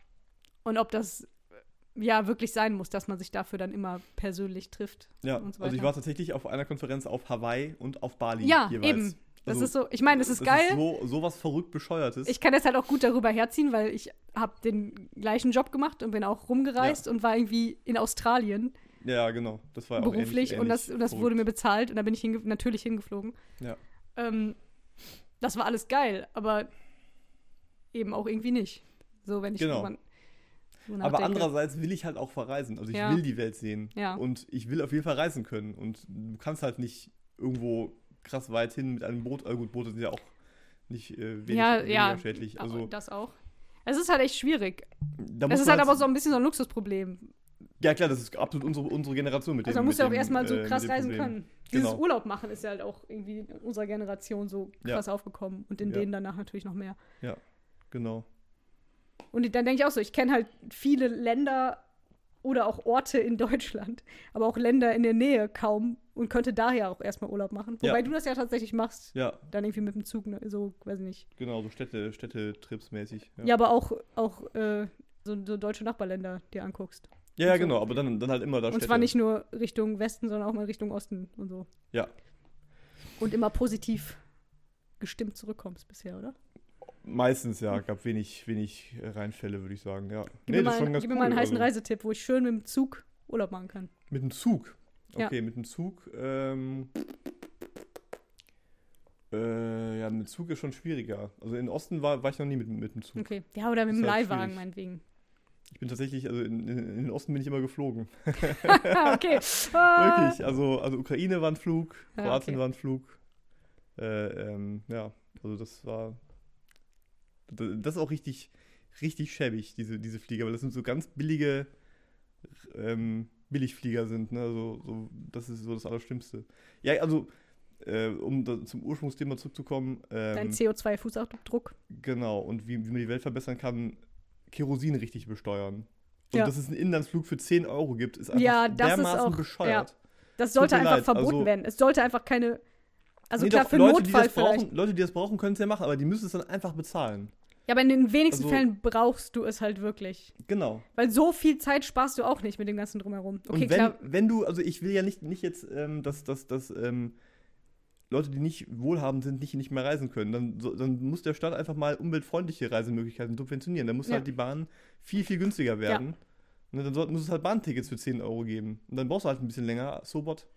Und ob das äh, ja wirklich sein muss, dass man sich dafür dann immer persönlich trifft. Ja, so also ich war tatsächlich auf einer Konferenz auf Hawaii und auf Bali Ja, jeweils. eben. Das Also, ist so, ich meine, das ist geil. so, so was verrückt bescheuertes. Ich kann das halt auch gut darüber herziehen, weil ich habe den gleichen Job gemacht und bin auch rumgereist und war irgendwie in Australien ja, genau. Das war auch beruflich ähnlich, und das, ähnlich und das wurde mir bezahlt und da bin ich hinge natürlich hingeflogen. Ja. Ähm, das war alles geil, aber eben auch irgendwie nicht. So, wenn ich Genau. so Aber andererseits will ich halt auch verreisen. Also ich Ja. will die Welt sehen. Ja. Und ich will auf jeden Fall reisen können. Und du kannst halt nicht irgendwo krass weit hin mit einem Boot. Also gut, Boote sind ja auch nicht äh, wenig, ja, weniger ja, schädlich. Also das auch. Es ist halt echt schwierig. da Es ist man halt aber so ein bisschen so ein Luxusproblem. Ja klar, das ist absolut unsere, unsere Generation mit dem Also man muss ja auch erstmal so äh, krass reisen können. Dieses Genau. Urlaub machen ist ja halt auch irgendwie in unserer Generation so Ja. krass aufgekommen und in Ja. denen danach natürlich noch mehr. Genau. Und dann denke ich auch so, ich kenne halt viele Länder oder auch Orte in Deutschland, aber auch Länder in der Nähe kaum und könnte daher auch erstmal Urlaub machen. Wobei Ja. du das ja tatsächlich machst, Ja, dann irgendwie mit dem Zug, ne? so, weiß ich nicht. genau, so Städte, Städtetrips mäßig. Ja, aber auch, auch äh, so, so deutsche Nachbarländer dir anguckst. Ja, ja, so. genau, aber dann, dann halt immer da Und Städte. zwar nicht nur Richtung Westen, sondern auch mal Richtung Osten und so. Ja. Und immer positiv gestimmt zurückkommst bisher, oder? Meistens, ja, gab wenig, wenig Reinfälle, würde ich sagen, ja. Gib, Nee, mir, mal, schon ganz gib mir mal einen cool, heißen also. Reisetipp, wo ich schön mit dem Zug Urlaub machen kann. Mit dem Zug. Ja. Okay, mit dem Zug. Ähm, äh, ja, mit dem Zug ist schon schwieriger. Also in Osten war, war ich noch nie mit, mit dem Zug. Okay. Ja, oder mit dem halt Leihwagen, meinetwegen. Ich bin tatsächlich, also in, in, in den Osten bin ich immer geflogen. okay. Ah. Wirklich. Also, also Ukraine war ein Flug, Kroatien okay. war ein Flug. Äh, ähm, ja, also das war. Das ist auch richtig, richtig schäbig, diese, diese Flieger, weil das sind so ganz billige ähm, Billigflieger sind, ne? So, so, das ist so das Allerschlimmste. Ja, also, äh, um da zum Ursprungsthema zurückzukommen, Dein ähm, CO2-Fußabdruck. genau, und wie, wie man die Welt verbessern kann, Kerosin richtig besteuern. Und Ja. dass es einen Inlandsflug für 10 Euro gibt, ist einfach Ja, das ist dermaßen auch- bescheuert. Das sollte einfach leid, verboten also- werden. Es sollte einfach keine. Also Nee, klar, doch, für Leute, Notfall die vielleicht. brauchen, Leute, die das brauchen, können es ja machen, aber die müssen es dann einfach bezahlen. Ja, aber in den wenigsten Also- Fällen brauchst du es halt wirklich. Genau. Weil so viel Zeit sparst du auch nicht mit dem ganzen Drumherum. Okay, und wenn, klar. wenn du, also ich will ja nicht, nicht jetzt, ähm, dass, dass, dass ähm, Leute, die nicht wohlhabend sind, nicht, nicht mehr reisen können. Dann, so, dann muss der Staat einfach mal umweltfreundliche Reisemöglichkeiten subventionieren. Dann muss Ja. halt die Bahn viel, viel günstiger werden. Und dann soll, muss es halt Bahntickets für 10 Euro geben. Und dann brauchst du halt ein bisschen länger. So what?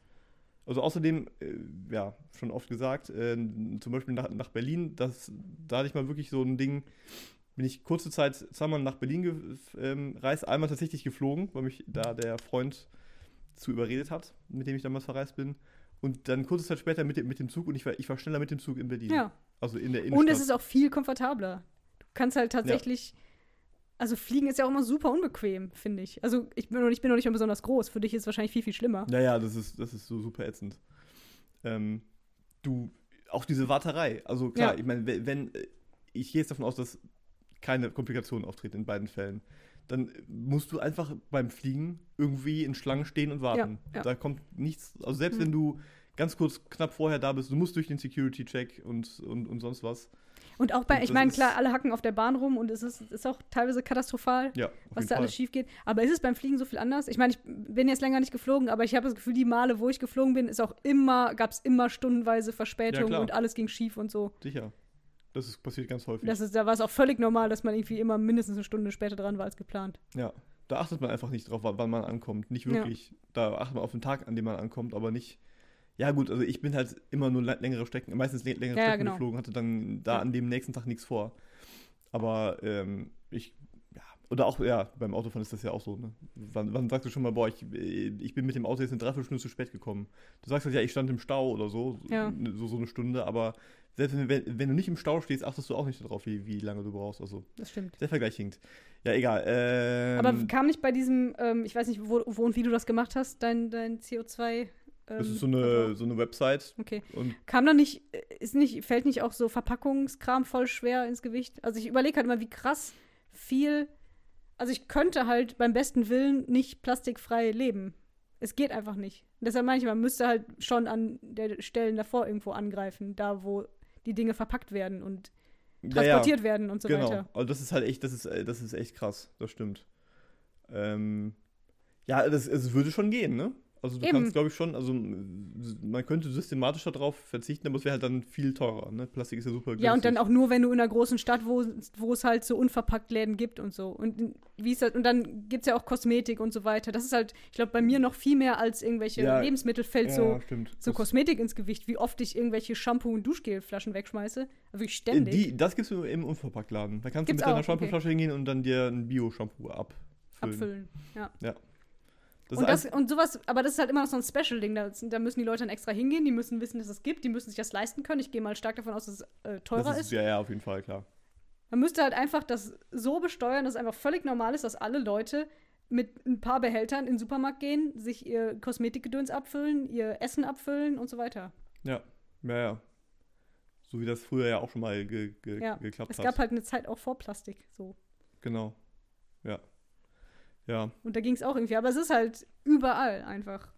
Also außerdem, äh, ja, schon oft gesagt, äh, zum Beispiel nach, nach Berlin, das, da hatte ich mal wirklich so ein Ding, bin ich kurze Zeit zweimal nach Berlin gereist, ähm, einmal tatsächlich geflogen, weil mich da der Freund zu überredet hat, mit dem ich damals verreist bin. Und dann kurze Zeit später mit, dem- mit dem Zug und ich war, ich war schneller mit dem Zug in Berlin. Ja. Also in der Innenstadt. Und es ist auch viel komfortabler. Du kannst halt tatsächlich. Also fliegen ist ja auch immer super unbequem, finde ich. Also ich bin, noch, ich bin noch nicht mal besonders groß. Für dich ist es wahrscheinlich viel, viel schlimmer. Ja, ja, das ist, das ist so super ätzend. Ähm, du, auch diese Warterei. Also klar, Ja. ich meine, wenn, wenn, äh, ich gehe jetzt davon aus, dass keine Komplikationen auftreten in beiden Fällen, dann musst du einfach beim Fliegen irgendwie in Schlangen stehen und warten. Ja, ja. Da kommt nichts, also selbst Mhm. wenn du ganz kurz knapp vorher da bist, du musst durch den Security-Check und, und, und sonst was. Und auch bei, Und ich meine, klar, alle hacken auf der Bahn rum und es ist, ist auch teilweise katastrophal, Ja, was da Fall. alles schief geht. Aber ist es beim Fliegen so viel anders? Ich meine, ich bin jetzt länger nicht geflogen, aber ich habe das Gefühl, die Male, wo ich geflogen bin, ist auch immer, gab es immer stundenweise Verspätung klar. und alles ging schief und so. Sicher. Das ist, passiert ganz häufig. Das ist, da war es auch völlig normal, dass man irgendwie immer mindestens eine Stunde später dran war als geplant. Ja, da achtet man einfach nicht drauf, wann man ankommt. Nicht Ja. wirklich. Da achtet man auf den Tag, an dem man ankommt, aber nicht. Ja, gut, also ich bin halt immer nur lä- längere Strecken, meistens lä- längere Ja, ja, Strecken genau. geflogen, hatte dann da Ja. an dem nächsten Tag nichts vor. Aber ähm, ich, ja, oder auch, ja, beim Autofahren ist das ja auch so, ne? Wann, wann sagst du schon mal, boah, ich, ich bin mit dem Auto jetzt eine Dreiviertelstunde zu spät gekommen? Du sagst halt, ja, ich stand im Stau oder so, Ja. so, so eine Stunde, aber selbst wenn, wenn, du nicht im Stau stehst, achtest du auch nicht darauf, wie, wie lange du brauchst. Also, Das stimmt. der Vergleich hinkt. Ja, egal. Ähm, Aber kam nicht bei diesem, ähm, ich weiß nicht, wo, wo und wie du das gemacht hast, dein, dein CO2. Ähm, das ist so eine, so eine Website Okay. und Kam da nicht, ist nicht, fällt nicht auch so Verpackungskram voll schwer ins Gewicht? Also ich überlege halt immer, wie krass viel. Also ich könnte halt beim besten Willen nicht plastikfrei leben. Es geht einfach nicht. Deshalb meine ich, man müsste halt schon an der Stellen davor irgendwo angreifen, da wo die Dinge verpackt werden und ja, ja. transportiert werden und so genau. weiter. Also das ist halt echt, das ist, äh, das ist echt krass, das stimmt. Ähm, ja, das, es würde schon gehen, ne? Also du Eben. kannst, glaube ich, schon, also m- man könnte systematisch darauf verzichten, aber es wäre halt dann viel teurer, ne? Plastik ist ja super günstig. Ja, und dann auch nur, wenn du in einer großen Stadt, wo, wo es halt so unverpackt Läden gibt und so. Und wie ist das, und dann gibt es ja auch Kosmetik und so weiter. Das ist halt, ich glaube, bei mir noch viel mehr als irgendwelche Ja. Lebensmittel fällt ja, so, stimmt. so Das- Kosmetik ins Gewicht, wie oft ich irgendwelche Shampoo- und Duschgelflaschen wegschmeiße. Also wirklich äh, ständig. Die, das gibt's im Unverpacktladen. Da kannst Gibt's du mit deiner Shampooflasche hingehen und dann dir ein Bio-Shampoo abfüllen. abfüllen. Ja. Das und, ist das, und sowas, aber das ist halt immer noch so ein Special-Ding. Da, da müssen die Leute dann extra hingehen, die müssen wissen, dass es gibt, die müssen sich das leisten können. Ich gehe mal stark davon aus, dass es äh, teurer das ist. Ja, ja, auf jeden Fall, klar. Man müsste halt einfach das so besteuern, dass es einfach völlig normal ist, dass alle Leute mit ein paar Behältern in den Supermarkt gehen, sich ihr Kosmetikgedöns abfüllen, ihr Essen abfüllen und so weiter. Ja, ja, ja. So wie das früher ja auch schon mal ge ge Ja, geklappt Es hat. gab halt eine Zeit auch vor Plastik, so. Genau. Ja. Ja. Und da ging es auch irgendwie. Aber es ist halt überall einfach.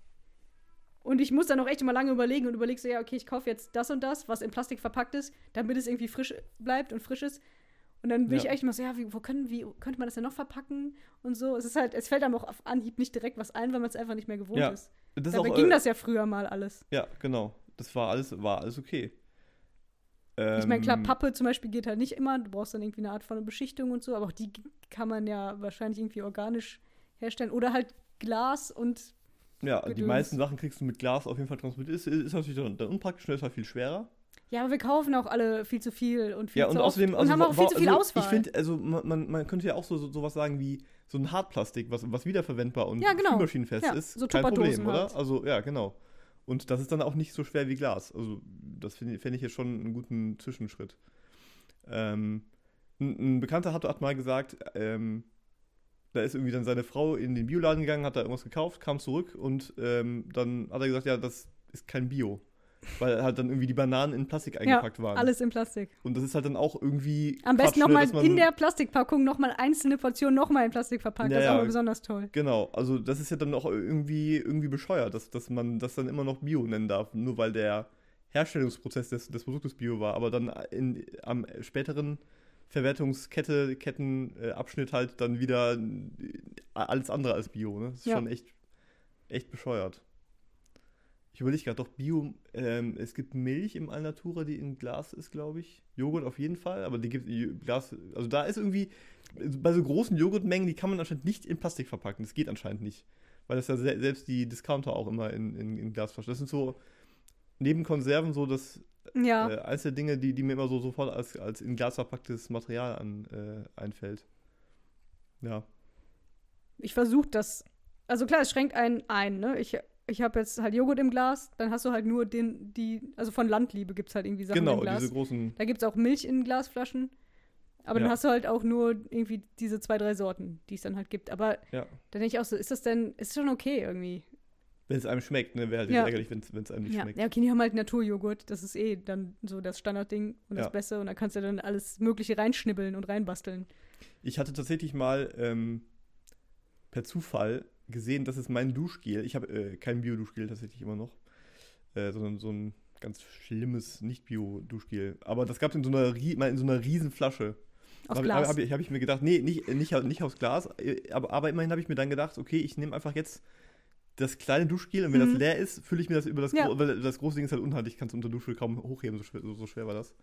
Und ich muss dann auch echt immer lange überlegen und überlege so, ja, okay, ich kaufe jetzt das und das, was in Plastik verpackt ist, damit es irgendwie frisch bleibt und frisch ist. Und dann bin Ja. ich echt immer so, ja, wie, wo können, wie könnte man das denn noch verpacken und so. Es ist halt, es fällt einem auch auf Anhieb nicht direkt was ein, weil man es einfach nicht mehr gewohnt Ja, ist. Das Dabei auch, ging äh, das ja früher mal alles. Ja, genau. Das war alles, war alles okay. Ich meine, klar, Ähm, Pappe zum Beispiel geht halt nicht immer. Du brauchst dann irgendwie eine Art von Beschichtung und so, aber auch die kann man ja wahrscheinlich irgendwie organisch herstellen. Oder halt Glas und Ja, die Gedöns. meisten Sachen kriegst du mit Glas auf jeden Fall transportiert. Ist, ist natürlich dann, unpraktisch, ne? ist halt viel schwerer. ja, aber wir kaufen auch alle viel zu viel und viel Ja, zu und außerdem, und also, haben auch viel zu viel also, Auswahl. Ich finde, also man, man, könnte ja auch so, so sowas sagen wie so ein Hartplastik, was, was wiederverwendbar und Ja, genau. spülmaschinenfest Ja, ist. so kein Problem, Tupperdosen oder? halt. Also, ja, genau. Und das ist dann auch nicht so schwer wie Glas. Also, das finde fänd ich jetzt schon einen guten Zwischenschritt. Ähm, ein, ein Bekannter hat, hat mal gesagt, ähm, da ist irgendwie dann seine Frau in den Bioladen gegangen, hat da irgendwas gekauft, kam zurück und ähm, dann hat er gesagt, ja, das ist kein Bio. Weil halt dann irgendwie die Bananen in Plastik eingepackt waren. Alles in Plastik. Und das ist halt dann auch irgendwie. Am besten ne, nochmal in der Plastikpackung nochmal einzelne Portionen nochmal in Plastik verpackt. Ja, das ist ja. mal besonders toll. Genau, also das ist ja dann auch irgendwie, irgendwie bescheuert, dass, dass man das dann immer noch Bio nennen darf, nur weil der Herstellungsprozess des, des Produktes Bio war, aber dann in, am späteren Verwertungskette, Kettenabschnitt äh, halt dann wieder äh, alles andere als Bio, ne? Das ist Ja. schon echt, echt bescheuert. Ich überlege gerade, doch Bio, ähm, es gibt Milch im Alnatura, die in Glas ist, glaube ich. Joghurt auf jeden Fall, aber die gibt Glas, also da ist irgendwie, bei so großen Joghurtmengen, die kann man anscheinend nicht in Plastik verpacken. Das geht anscheinend nicht. Weil das ja se selbst die Discounter auch immer in, in, in Glasflaschen. Das sind so neben Konserven so das Ja. äh, eins der Dinge, die, die mir immer so sofort als, als in Glas verpacktes Material an, äh, einfällt. Ja. Ich versuche das. Also klar, es schränkt einen ein, ne? Ich, ich habe jetzt halt Joghurt im Glas, dann hast du halt nur den, die, also von Landliebe gibt es halt irgendwie Sachen im genau, Glas. diese großen. Da gibt es auch Milch in Glasflaschen. Aber dann Ja. hast du halt auch nur irgendwie diese zwei, drei Sorten, die es dann halt gibt. Aber Ja. dann denke ich auch so, ist das denn, ist schon okay irgendwie? Wenn es einem schmeckt, ne, wäre halt Ja. ärgerlich, wenn es einem nicht Ja. schmeckt. ja, okay, die haben halt Naturjoghurt. Das ist eh dann so das Standardding und das. Beste. Und da kannst du dann alles Mögliche reinschnibbeln und reinbasteln. Ich hatte tatsächlich mal ähm, per Zufall gesehen, das ist mein Duschgel. Ich habe äh, kein Bio-Duschgel tatsächlich immer noch, äh, sondern so ein ganz schlimmes Nicht-Bio-Duschgel. Aber das gab es in so einer, in so einer riesen Flasche. Aus Habe Glas. hab, ich- hab ich mir gedacht, nee, nicht, nicht, nicht aus Glas, äh, aber, aber immerhin habe ich mir dann gedacht, okay, ich nehme einfach jetzt das kleine Duschgel und wenn Mhm. das leer ist, fülle ich mir das über das, Ja. gro- weil das große Ding ist halt unhandlich, ich kann es unter Dusche kaum hochheben, so schwer, so, so schwer war das.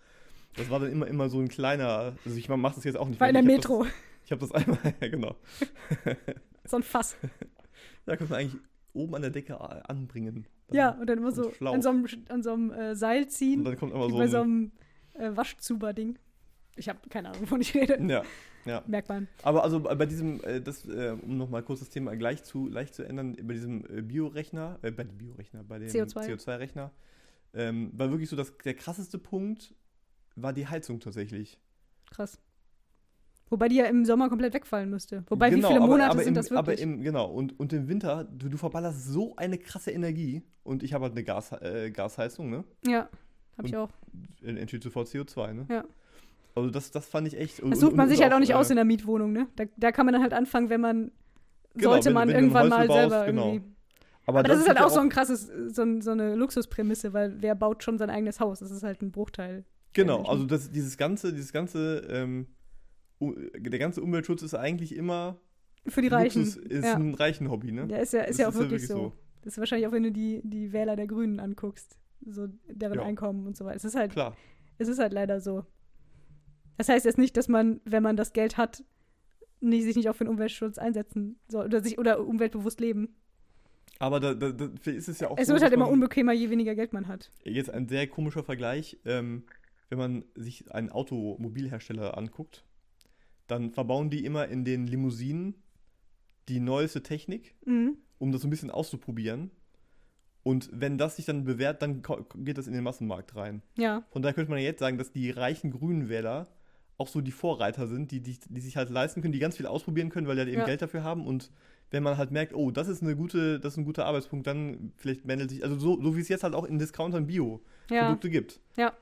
Das war dann immer, immer so ein kleiner, also ich mache das jetzt auch nicht. War in der hab Metro. Das, ich habe das einmal, ja genau. So ein Fass. Da könnte man eigentlich oben an der Decke a- anbringen. Dann- Ja, und dann immer so Schlauch. an so einem, an so einem äh, Seil ziehen. Und dann kommt wie so bei so einem äh, Waschzuber-Ding. Ich habe keine Ahnung, wovon ich rede. Ja, ja. Merkt man. Aber also bei diesem, äh, das, äh, um nochmal kurz das Thema gleich zu, leicht zu ändern, bei diesem äh, Biorechner, äh, bei dem Biorechner, bei dem CO2. CO2-Rechner, ähm, war wirklich so, dass der krasseste Punkt war die Heizung tatsächlich. Krass. Wobei die ja im Sommer komplett wegfallen müsste. Wobei, Genau, wie viele aber- Monate aber sind im, das wirklich? Aber im, genau, und, und im Winter, du, du verballerst so eine krasse Energie und ich habe halt eine Gas, äh, Gasheizung, ne? ja, habe ich Und- auch. Entsteht sofort CO2, ne? Ja. Also das, das fand ich echt. Das sucht man sich halt auch nicht aus äh, in der Mietwohnung, ne? Da, da kann man dann halt anfangen, wenn man Genau, sollte wenn- man wenn irgendwann mal baust, selber genau. irgendwie. Aber, Aber das, ist halt auch so ein krasses, so, so eine Luxusprämisse, weil wer baut schon sein eigenes Haus? Das ist halt ein Bruchteil. Genau, Menschen. also das, dieses ganze, dieses ganze, ähm, der ganze Umweltschutz ist eigentlich immer Für die Reichen. Luxus, ist ja. ein reichen Hobby, ne? ja, ist ja, ist Das ja auch wirklich so. so. Das ist wahrscheinlich auch, wenn du die, die Wähler der Grünen anguckst, so deren Ja. Einkommen und so weiter. Es ist halt, Klar. es ist halt leider so. Das heißt jetzt nicht, dass man, wenn man das Geld hat, nicht, sich nicht auch für den Umweltschutz einsetzen soll oder sich oder umweltbewusst leben. Aber da, da, da ist es ja auch Es so, wird halt immer unbequemer, je weniger Geld man hat. Jetzt ein sehr komischer Vergleich. Ähm, wenn man sich einen Automobilhersteller anguckt, dann verbauen die immer in den Limousinen die neueste Technik, Mhm. um das so ein bisschen auszuprobieren. Und wenn das sich dann bewährt, dann geht das in den Massenmarkt rein. Ja, Von daher könnte man jetzt sagen, dass die reichen grünen Wähler auch so die Vorreiter sind, die, die, die sich halt leisten können, die ganz viel ausprobieren können, weil die halt eben Ja. Geld dafür haben. Und wenn man halt merkt, oh, das ist eine gute, das ist ein guter Arbeitspunkt, dann vielleicht meldet sich, also so, so wie es jetzt halt auch in Discountern Bio-Produkte ja, gibt. ja.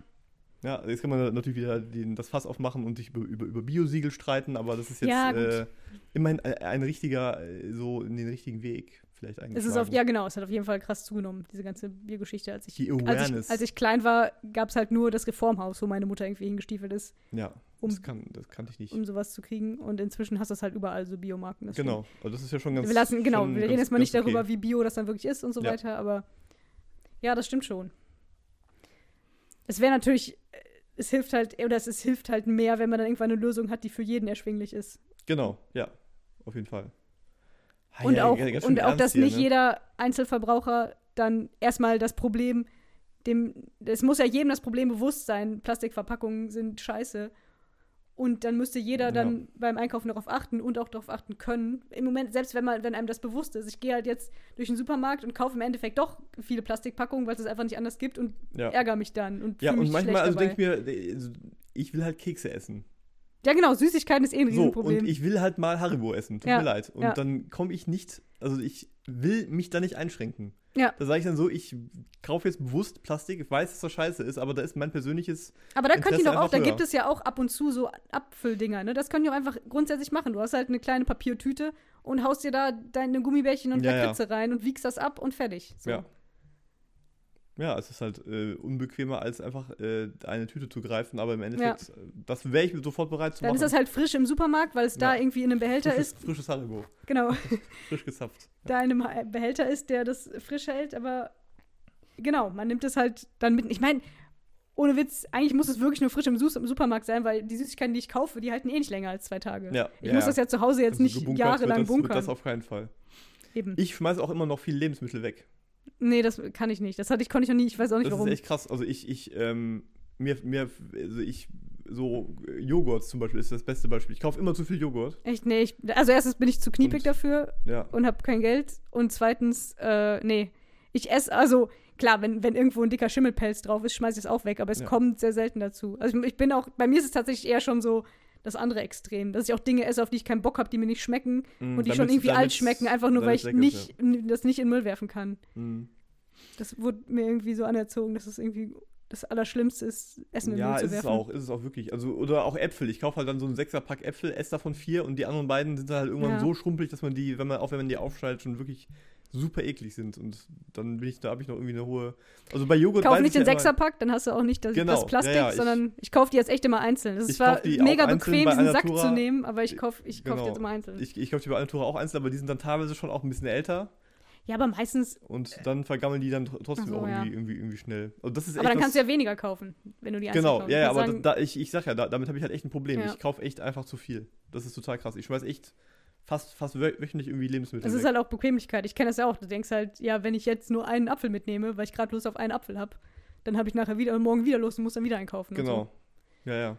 Ja, jetzt kann man natürlich wieder den, das Fass aufmachen und sich über, über, über Biosiegel streiten, aber das ist jetzt Ja, äh, immerhin ein, ein richtiger, äh, so in den richtigen Weg vielleicht eigentlich. Es ist auf, ja genau, es hat auf jeden Fall krass zugenommen, diese ganze Biergeschichte. Als ich, Die als Awareness. ich, als ich klein war, gab es halt nur das Reformhaus, wo meine Mutter irgendwie hingestiefelt ist, ja, um- das, kann, das kannte ich nicht. um sowas zu kriegen. Und inzwischen hast du es halt überall, so Biomarken. das Genau, also das ist ja schon ganz Wir lassen, genau, wir reden ganz- jetzt mal nicht okay. darüber, wie bio das dann wirklich ist und so Ja. weiter, aber ja, das stimmt schon. Es wäre natürlich, äh, es hilft halt, oder es, es hilft halt mehr, wenn man dann irgendwann eine Lösung hat, die für jeden erschwinglich ist. Genau, ja, auf jeden Fall. Ah, Und ja, auch, und auch dass hier, nicht ne? jeder Einzelverbraucher dann erstmal das Problem, dem, es muss ja jedem das Problem bewusst sein, Plastikverpackungen sind scheiße. Und dann müsste jeder Ja. dann beim Einkaufen darauf achten und auch darauf achten können. Im Moment, selbst wenn man, wenn einem das bewusst ist, ich gehe halt jetzt durch den Supermarkt und kaufe im Endeffekt doch viele Plastikpackungen, weil es es einfach nicht anders gibt und Ja, ärgere mich dann und ja und manchmal, also denke ich mir, also, ich will halt Kekse essen. ja, genau, Süßigkeiten ist eh ein So, Riesenproblem. und ich will halt mal Haribo essen, tut Ja, mir leid. Und ja. dann komme ich nicht, also ich will mich da nicht einschränken. Ja. Da sage ich dann so, ich kaufe jetzt bewusst Plastik, ich weiß, dass das scheiße ist, aber da ist mein persönliches, Aber da könnt ihr doch auch, da höher. gibt es ja auch ab und zu so Abfülldinger, ne? Das könnt ihr auch einfach grundsätzlich machen. Du hast halt eine kleine Papiertüte und haust dir da deine Gummibärchen und Ja, ja. Lakritze rein und wiegst das ab und fertig. So. ja. Ja, es ist halt äh, unbequemer, als einfach äh, eine Tüte zu greifen, aber im Endeffekt, äh, das wäre ich sofort bereit zu Dann machen. ist das halt frisch im Supermarkt, weil es da Ja. irgendwie in einem Behälter frisches, ist. frisches Haribo, Genau, frisch gezapft. da in einem Behälter ist, der das frisch hält, aber genau, man nimmt es halt dann mit. Ich meine, ohne Witz, eigentlich muss es wirklich nur frisch im, Su im Supermarkt sein, weil die Süßigkeiten, die ich kaufe, die halten eh nicht länger als zwei Tage. Ja, Ich muss das ja zu Hause jetzt Also nicht jahrelang das, bunkern. Wird das auf keinen Fall. Eben. Ich schmeiße auch immer noch viel Lebensmittel weg. Nee, das kann ich nicht. Das hatte ich, konnte ich noch nie. Ich weiß auch nicht, Das warum. ist echt krass. Also ich, ich, ähm, mir, mir, also ich, so Joghurt zum Beispiel ist das beste Beispiel. Ich kaufe immer zu viel Joghurt. Echt, nee. Ich, also erstens bin ich zu kniepig Und- dafür Ja. und habe kein Geld. Und zweitens, äh, nee. Ich esse, also klar, wenn, wenn irgendwo ein dicker Schimmelpelz drauf ist, schmeiße ich es auch weg, aber es Ja. kommt sehr selten dazu. Also ich, ich bin auch, bei mir ist es tatsächlich eher schon so das andere Extrem, dass ich auch Dinge esse, auf die ich keinen Bock habe, die mir nicht schmecken Mm, und die schon irgendwie alt schmecken, einfach nur weil ich ist, nicht, das nicht in den Müll werfen kann. Mm. Das wurde mir irgendwie so anerzogen, dass es irgendwie das Allerschlimmste ist, Essen in Ja, Müll zu ist es werfen. auch, ist es auch wirklich. Also, oder auch Äpfel. Ich kaufe halt dann so einen Sechserpack Äpfel, esse davon vier und die anderen beiden sind dann halt irgendwann Ja. so schrumpelig, dass man die, wenn man, auch wenn man die aufschneidet, schon wirklich super eklig sind. Und dann bin ich, da habe ich noch irgendwie eine hohe. Also bei Joghurt Kauf nicht ich den ja Sechserpack, dann hast du auch nicht das, Genau, das Plastik, ja, ja, ich- sondern ich kaufe die jetzt echt immer einzeln. Die auch mega bequem, diesen Sack zu nehmen, aber ich kaufe ich kauf die Genau. jetzt immer einzeln. Ich, ich kaufe die bei Alnatura auch einzeln, aber die sind dann teilweise schon auch ein bisschen älter. Ja, aber meistens, Und dann vergammeln die dann tr- trotzdem so, auch ja. irgendwie, irgendwie, irgendwie schnell. Also das ist aber dann kannst du ja weniger kaufen, wenn du die Genau, kaufst. ja, ja, aber da, ich, ich sag ja, da, damit habe ich halt echt ein Problem. Ja. Ich kaufe echt einfach zu viel. Das ist total krass. Ich schmeiß echt fast, fast wö- wöchentlich irgendwie Lebensmittel das ist weg. halt auch Bequemlichkeit. Ich kenne das ja auch. Du denkst halt, ja, wenn ich jetzt nur einen Apfel mitnehme, weil ich gerade Lust auf einen Apfel habe, dann habe ich nachher wieder morgen wieder Lust und muss dann wieder einkaufen. Genau. Ja, ja.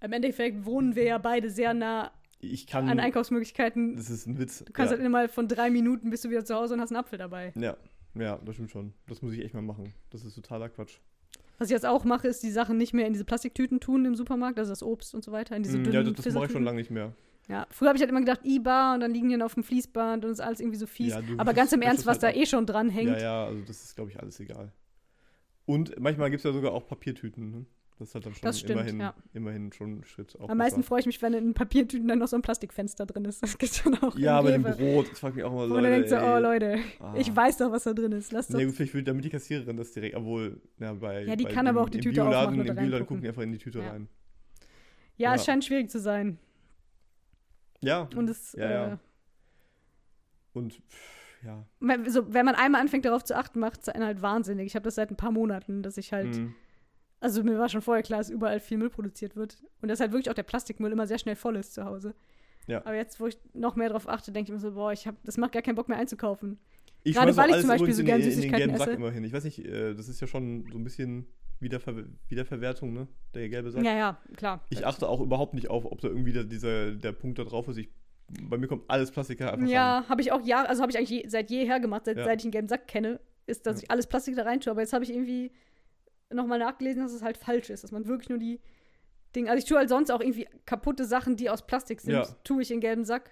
Im Endeffekt wohnen wir ja beide sehr nah Ich kann. an Einkaufsmöglichkeiten. das ist ein Witz. Du kannst ja. halt innerhalb von drei Minuten bist du wieder zu Hause und hast einen Apfel dabei. ja, ja, das stimmt schon. Das muss ich echt mal machen. Das ist totaler Quatsch. Was ich jetzt auch mache, ist die Sachen nicht mehr in diese Plastiktüten tun im Supermarkt, also das Obst und so weiter, in diese Mm, dünnen ja, das, das mache ich schon lange nicht mehr. Ja, früher habe ich halt immer gedacht, I-Bar und dann liegen die dann auf dem Fließband und ist alles irgendwie so fies. Ja, Aber ganz im Ernst, was halt da eh schon dran hängt. Ja, ja, also das ist, glaube ich, alles egal. Und manchmal gibt es ja sogar auch Papiertüten. Ne? Das ist halt dann schon Das stimmt, immerhin, ja. immerhin schon ein Schritt. Auch Am meisten freue ich mich, wenn in Papiertüten dann noch so ein Plastikfenster drin ist. Das gibt's dann auch. Ja, bei dem. Brot, das fragt mich auch immer Wo man dann denkt so, ey. oh Leute, Ah. ich weiß doch, was da drin ist. Lass doch. Gut, vielleicht will damit die Kassiererin das direkt, obwohl, ja, bei. Ja, die bei kann dem, aber auch die Tüte Bioladen, aufmachen und Im Bioladen gucken die einfach in die Tüte Ja. rein. ja, es ja. scheint schwierig zu sein. Ja, Und es, Ja, ja. äh, und pff, ja. wenn- so, wenn man einmal anfängt, darauf zu achten, macht es einen halt wahnsinnig. Ich habe das seit ein paar Monaten, dass ich halt, mm, also mir war schon vorher klar, dass überall viel Müll produziert wird. Und dass halt wirklich auch der Plastikmüll immer sehr schnell voll ist zu Hause. Ja. Aber jetzt, wo ich noch mehr drauf achte, denke ich mir so, boah, ich hab, das macht gar keinen Bock mehr einzukaufen. Ich Gerade weil ich zum Beispiel so in gern den- in den Süßigkeiten gelben Sack esse. immer hin. Ich weiß nicht, äh, das ist ja schon so ein bisschen Wiederver Wiederverwertung, ne? Der gelbe Sack. Ja, ja, klar. Ich achte auch überhaupt nicht auf, ob da irgendwie der, dieser, der Punkt da drauf ist. Ich, bei mir kommt alles Plastik einfach. Ja, habe ich auch Jahre, also habe ich eigentlich je, seit jeher gemacht, seit, Ja. seit ich einen gelben Sack kenne, ist, dass Ja. ich alles Plastik da rein tue. Aber jetzt habe ich irgendwie nochmal nachgelesen, dass es halt falsch ist, dass man wirklich nur die Dinge, also ich tue halt sonst auch irgendwie kaputte Sachen, die aus Plastik sind, Ja. tue ich in gelben Sack.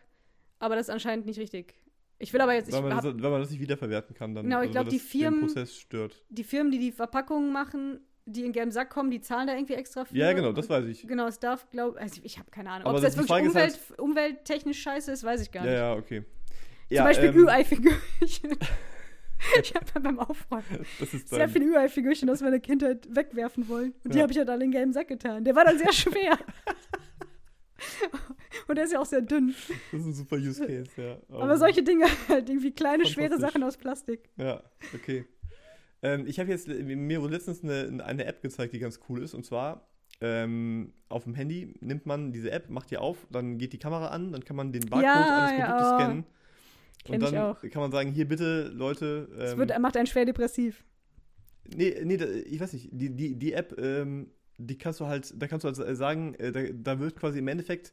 Aber das ist anscheinend nicht richtig. Ich will aber jetzt, Weil man, hab, das, weil man das nicht wiederverwerten kann, dann Genau, ich also, glaub, weil die das Firmen- den Prozess stört. die Firmen, die die Verpackungen machen, die in gelben Sack kommen, die zahlen da irgendwie extra für. Ja, genau, das weiß ich. Genau, es darf, glaube also ich habe keine Ahnung. Ob es jetzt die wirklich Umwelt, halt- umwelttechnisch scheiße ist, weiß ich gar Ja, nicht. ja, okay. Zum ja, Beispiel ähm, Ü-Ei-Figürchen. ich habe beim Aufräumen Das ist sehr dann, viele Ü-Ei-Figürchen aus meiner Kindheit wegwerfen wollen. Und die Ja. habe ich halt alle in den gelben Sack getan. Der war dann sehr schwer. Und der ist ja auch sehr dünn. das ist ein super Use Case, ja. Aber solche Dinge, halt irgendwie kleine, schwere. Sachen aus Plastik. Ja, okay. Ähm, ich habe jetzt, mir wurde letztens eine, eine App gezeigt, die ganz cool ist. Und zwar ähm, auf dem Handy nimmt man diese App, macht die auf, dann geht die Kamera an, dann kann man den Barcode Ja, eines ja, Produktes oh. scannen. Kenn und ich dann auch. kann man sagen, hier bitte, Leute. Es Ähm, wird, macht einen schwer depressiv. nee, nee, ich weiß nicht. Die, die, die App, ähm, die kannst du halt, da kannst du halt sagen, äh, da, da wird quasi im Endeffekt,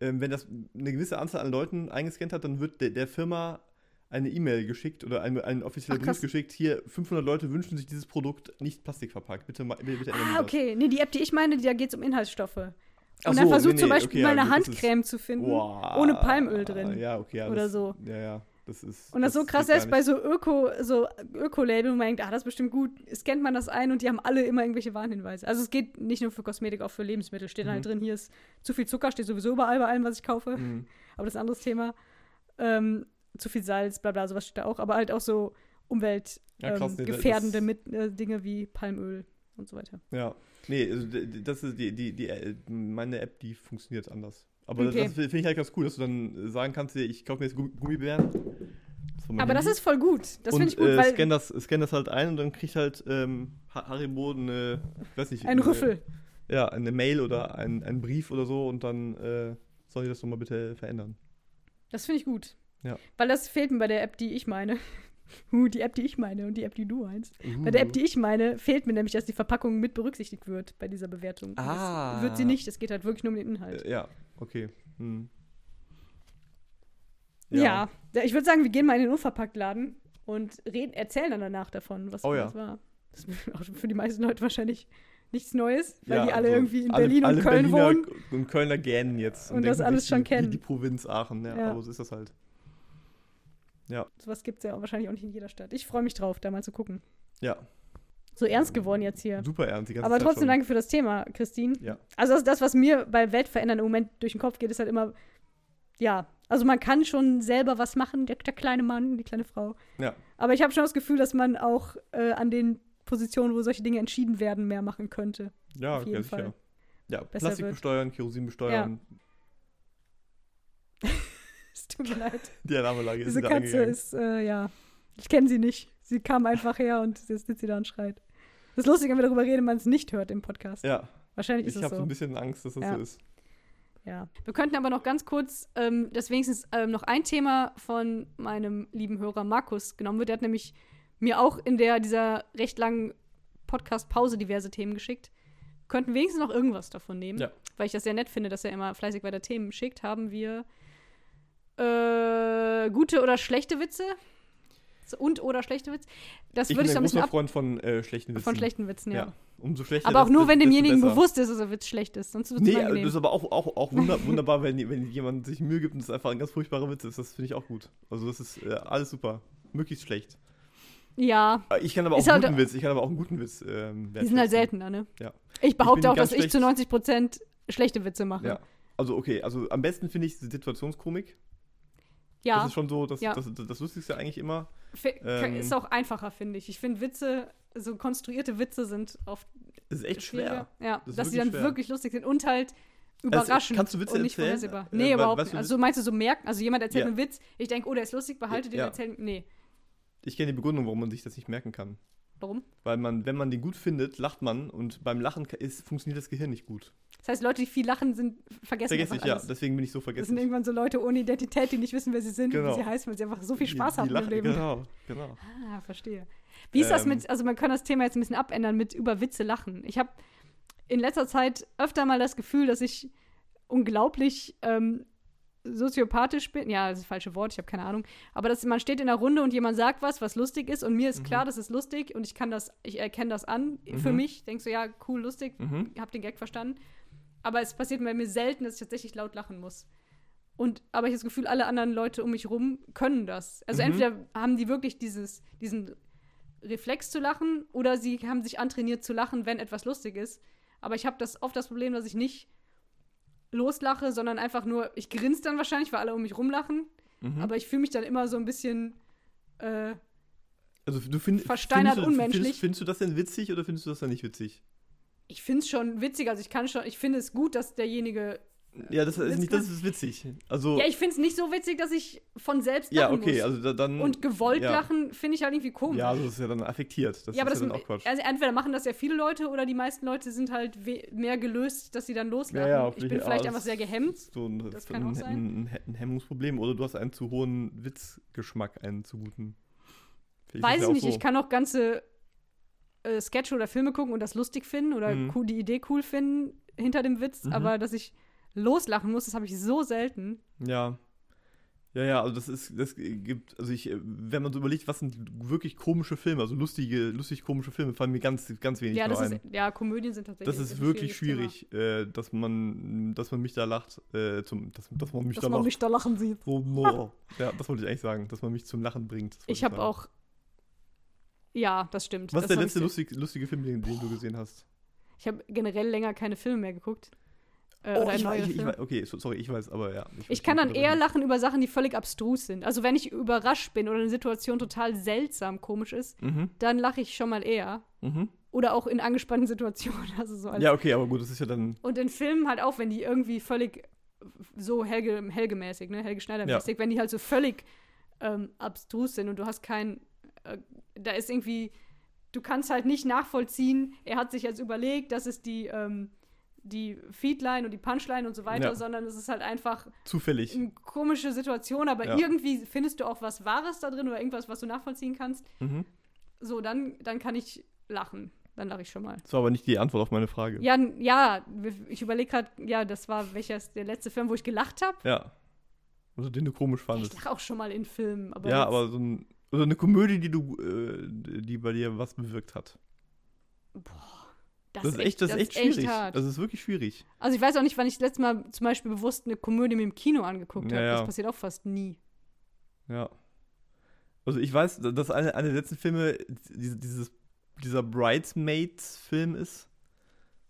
ähm, wenn das eine gewisse Anzahl an Leuten eingescannt hat, dann wird der, der Firma eine E-Mail geschickt oder ein, ein offizieller Ach. Brief geschickt. Hier, 500 Leute wünschen sich dieses Produkt nicht plastikverpackt. Bitte, bitte, bitte Ah, das. okay. Nee, die App, die ich meine, da geht es um Inhaltsstoffe. Und Ach dann so, versucht nee, zum Beispiel okay, mal ja, eine gut, das ist- Handcreme zu finden, Boah. ohne Palmöl drin. Ja, okay. Ja, Oder das, so. Ja, ja. Das ist. Und das ist so krass, erst bei so Öko, so Öko-Label, wo man denkt, ah, das ist bestimmt gut, scannt man das ein und die haben alle immer irgendwelche Warnhinweise. Also es geht nicht nur für Kosmetik, auch für Lebensmittel. Steht Mhm. halt drin, hier ist zu viel Zucker, steht sowieso überall bei allem, was ich kaufe. Mhm. Aber das ist ein anderes Thema. Ähm, zu viel Salz, bla bla, sowas steht da auch. Aber halt auch so Ja, krass, umweltgefährdende nee, das- mit, äh, Dinge wie Palmöl und so weiter. Ja. Nee, also das ist die, die, die, äh, meine App, die funktioniert anders. Aber das- Okay. das finde ich halt ganz cool, dass du dann sagen kannst, ich kaufe mir jetzt Gu- Gummibären. meinem Aber das Handy. ist voll gut. Das finde ich gut, äh, weil scan, das, scan das halt ein und dann kriegt halt ähm, Haribo eine, ich weiß nicht. ein Rüffel. Ja, eine Mail oder ein, ein Brief oder so und dann äh, soll ich das doch mal bitte verändern. Das finde ich gut. Ja. Weil das fehlt mir bei der App, die ich meine. Uh, die App, die ich meine und die App, die du meinst. Bei der App, die ich meine, fehlt mir nämlich, dass die Verpackung mit berücksichtigt wird bei dieser Bewertung. Ah. Das wird sie nicht. Es geht halt wirklich nur um den Inhalt. Äh, ja, okay. Hm. ja. ja. Ich würde sagen, wir gehen mal in den Unverpacktladen und reden, erzählen dann danach davon, was Oh ja. das war. Das ist auch für die meisten Leute wahrscheinlich nichts Neues, weil Ja, die alle also irgendwie in alle- Berlin und Köln Berliner wohnen. Und Kölner gähnen jetzt. Und das denken alles schon kennen. Die, die Provinz Aachen, ja, Ja. aber so ist das halt. Ja, Sowas gibt es ja wahrscheinlich auch nicht in jeder Stadt. Ich freue mich drauf, da mal zu gucken. ja, So ernst geworden jetzt hier. super ernst. Die ganze Aber Zeit trotzdem schon. danke für das Thema, Christine. Ja. Also das, das, was mir bei Weltverändern im Moment durch den Kopf geht, ist halt immer, ja, also man kann schon selber was machen, der, der kleine Mann, die kleine Frau. Ja. Aber ich habe schon das Gefühl, dass man auch äh, an den Positionen, wo solche Dinge entschieden werden, mehr machen könnte. Ja, auf jeden ganz Fall sicher. Ja, besser Plastik besteuern, Kerosin besteuern. Es tut mir leid. Die Alarmanlage ist Diese Katze angegangen. ist, äh, ja, ich kenne sie nicht. Sie kam einfach her und jetzt sitzt sie da und schreit. Das ist lustig, wenn wir darüber reden, man es nicht hört im Podcast. Ja, Wahrscheinlich ich ist es habe so. so ein bisschen Angst, dass das Ja. so ist. Ja. Wir könnten aber noch ganz kurz, ähm, dass wenigstens ähm, noch ein Thema von meinem lieben Hörer Markus genommen wird. Der hat nämlich mir auch in der dieser recht langen Podcast-Pause diverse Themen geschickt. könnten wenigstens noch irgendwas davon nehmen. Ja. Weil ich das sehr nett finde, dass er immer fleißig weiter Themen schickt. Haben wir äh, gute oder schlechte Witze? Und oder schlechte Witze? Das Ich würde bin ich so ein ein bisschen großer ab Freund von äh, schlechten Witzen. von schlechten Witzen, ja. Ja. Umso schlechter. Aber auch nur, wenn demjenigen bewusst ist, dass der Witz schlecht ist. Sonst wird es Nee, unangenehm. das ist aber auch, auch, auch wunder, wunderbar, wenn, wenn jemand sich Mühe gibt und es einfach ein ganz furchtbarer Witz ist. Das finde ich auch gut. Also das ist äh, alles super. Möglichst schlecht. ja, Äh, Ich kann aber auch Ist einen halt- guten Witz. Ich kann aber auch einen guten Witz. Ähm, die sind halt seltener, ne? Ja. Ich behaupte bin auch, dass ich zu schlecht- 90 Prozent schlechte Witze mache. Ja. Also okay, also am besten finde ich Situationskomik. Ja. Das ist schon so das, Ja. das, das, das Lustigste eigentlich immer. Ähm, ist auch einfacher, finde ich. Ich finde Witze, so konstruierte Witze sind oft ist echt schwer. Ja, Das dass sie dann schwer. wirklich lustig sind und halt überraschend kannst du Witze und nicht erzählen? vorhersehbar. Äh, Nee, we- überhaupt nicht. Also meinst du so merken, also jemand erzählt Ja. einen Witz, ich denke, oh, der ist lustig, behalte den, Ja. erzählen. Nee. Ich kenne die Begründung, warum man sich das nicht merken kann. Warum? Weil man, wenn man den gut findet, lacht man und beim Lachen ist, funktioniert das Gehirn nicht gut. Das heißt, Leute, die viel lachen, sind vergessen Vergesse ich, ja. Deswegen bin ich so Das sind vergessen. irgendwann so Leute ohne Identität, die nicht wissen, wer sie sind und Genau. wie sie heißen, weil sie einfach so viel Spaß die, haben die im lachen, Leben. Genau, genau. Ah, verstehe. Wie ist das Ähm. mit, also man kann das Thema jetzt ein bisschen abändern mit über Witze lachen. Ich habe in letzter Zeit öfter mal das Gefühl, dass ich unglaublich ähm, soziopathisch bin. Ja, das ist das falsche Wort, ich habe keine Ahnung. Aber dass man steht in einer Runde und jemand sagt was, was lustig ist und mir ist Mhm. klar, das ist lustig und ich kann das, ich erkenne das an für Mhm. mich. Denk so, ja, cool, lustig, Mhm. hab den Gag verstanden. Aber es passiert bei mir selten, dass ich tatsächlich laut lachen muss. Und aber ich habe das Gefühl, alle anderen Leute um mich rum können das. Also Mhm. entweder haben die wirklich dieses, diesen Reflex zu lachen oder sie haben sich antrainiert zu lachen, wenn etwas lustig ist. Aber ich habe das oft das Problem, dass ich nicht loslache, sondern einfach nur, ich grinse dann wahrscheinlich, weil alle um mich rumlachen. Mhm. Aber ich fühle mich dann immer so ein bisschen äh, also du find, versteinert findest du, unmenschlich. Findest, findest du das denn witzig oder findest du das dann nicht witzig? ich finde es schon witzig, also ich kann schon, ich finde es gut, dass derjenige. Ja, das ist nicht, das ist witzig. Also, Ja, ich finde es nicht so witzig, dass ich von selbst ja, lachen okay, muss. also da, dann. Und gewollt ja. lachen finde ich halt irgendwie komisch. Ja, also das ist ja dann affektiert. Das ja, aber ist das, ja dann auch Quatsch. also entweder machen das ja viele Leute oder die meisten Leute sind halt mehr gelöst, dass sie dann loslachen. Ja, ja, ich bin vielleicht- einfach sehr gehemmt. so ein, das kann ein, auch sein. Ein, ein Hemmungsproblem oder du hast einen zu hohen Witzgeschmack, einen zu guten. Vielleicht ist Weiß ja ich nicht, so. ich kann auch ganze äh, Sketche oder Filme gucken und das lustig finden oder Mhm. cool, die Idee cool finden hinter dem Witz, Mhm. aber dass ich loslachen muss, das habe ich so selten. Ja. Ja, ja, also das ist, das gibt, also ich, wenn man so überlegt, was sind wirklich komische Filme, also lustige, lustig komische Filme, fallen mir ganz, ganz wenig ja, das ein. ist, ja, Komödien sind tatsächlich. Das ist ein wirklich schwierig, äh, dass man, dass man mich da lacht, äh, zum, dass, dass man mich Thema. da Dass man lacht. mich da lachen sieht. no. Ja, das wollte ich eigentlich sagen, dass man mich zum Lachen bringt. Ich habe auch. Ja, das stimmt. Was ist das der hab letzte lustig, lustige Film, den, den du gesehen hast? ich habe generell länger keine Filme mehr geguckt. Äh, Oh, oder ich, neue ich, ich, Filme. weiß- okay, so, sorry, ich weiß, aber ja. Ich kann dann eher lachen über Sachen, die völlig abstrus sind. Also wenn ich überrascht bin oder eine Situation total seltsam komisch ist, Mhm, dann lache ich schon mal eher. mhm. Oder auch in angespannten Situationen. Also so als Ja, okay, aber gut, das ist ja dann. Und in Filmen halt auch, wenn die irgendwie völlig so Helge, Helge-mäßig, ne, Helge Schneider-mäßig, wenn die halt so völlig ähm, abstrus sind und du hast kein, äh, da ist irgendwie, du kannst halt nicht nachvollziehen, er hat sich jetzt überlegt, das ist die, ähm, die Feedline und die Punchline und so weiter, Ja. sondern es ist halt einfach Zufällig. eine komische Situation, aber Ja. irgendwie findest du auch was Wahres da drin oder irgendwas, was du nachvollziehen kannst. Mhm. So, dann, dann kann ich lachen. Dann lache ich schon mal. Das war aber nicht die Antwort auf meine Frage. Ja, ja, ich überlege gerade, ja, das war welches der letzte Film, wo ich gelacht habe. Ja. Also den du komisch Ich fandest. lache auch schon mal in Filmen, aber ja, aber so, ein, so eine Komödie, die du, äh, die bei dir was bewirkt hat. Das, Das, ist echt, das ist echt schwierig. hart. Das ist wirklich schwierig. also ich weiß auch nicht, wann ich das letzte Mal zum Beispiel bewusst eine Komödie mit dem Kino angeguckt Ja, habe. ja. Das passiert auch fast nie. Ja. Also ich weiß, dass eine, eine der letzten Filme diese, dieses, dieser Bridesmaids-Film ist.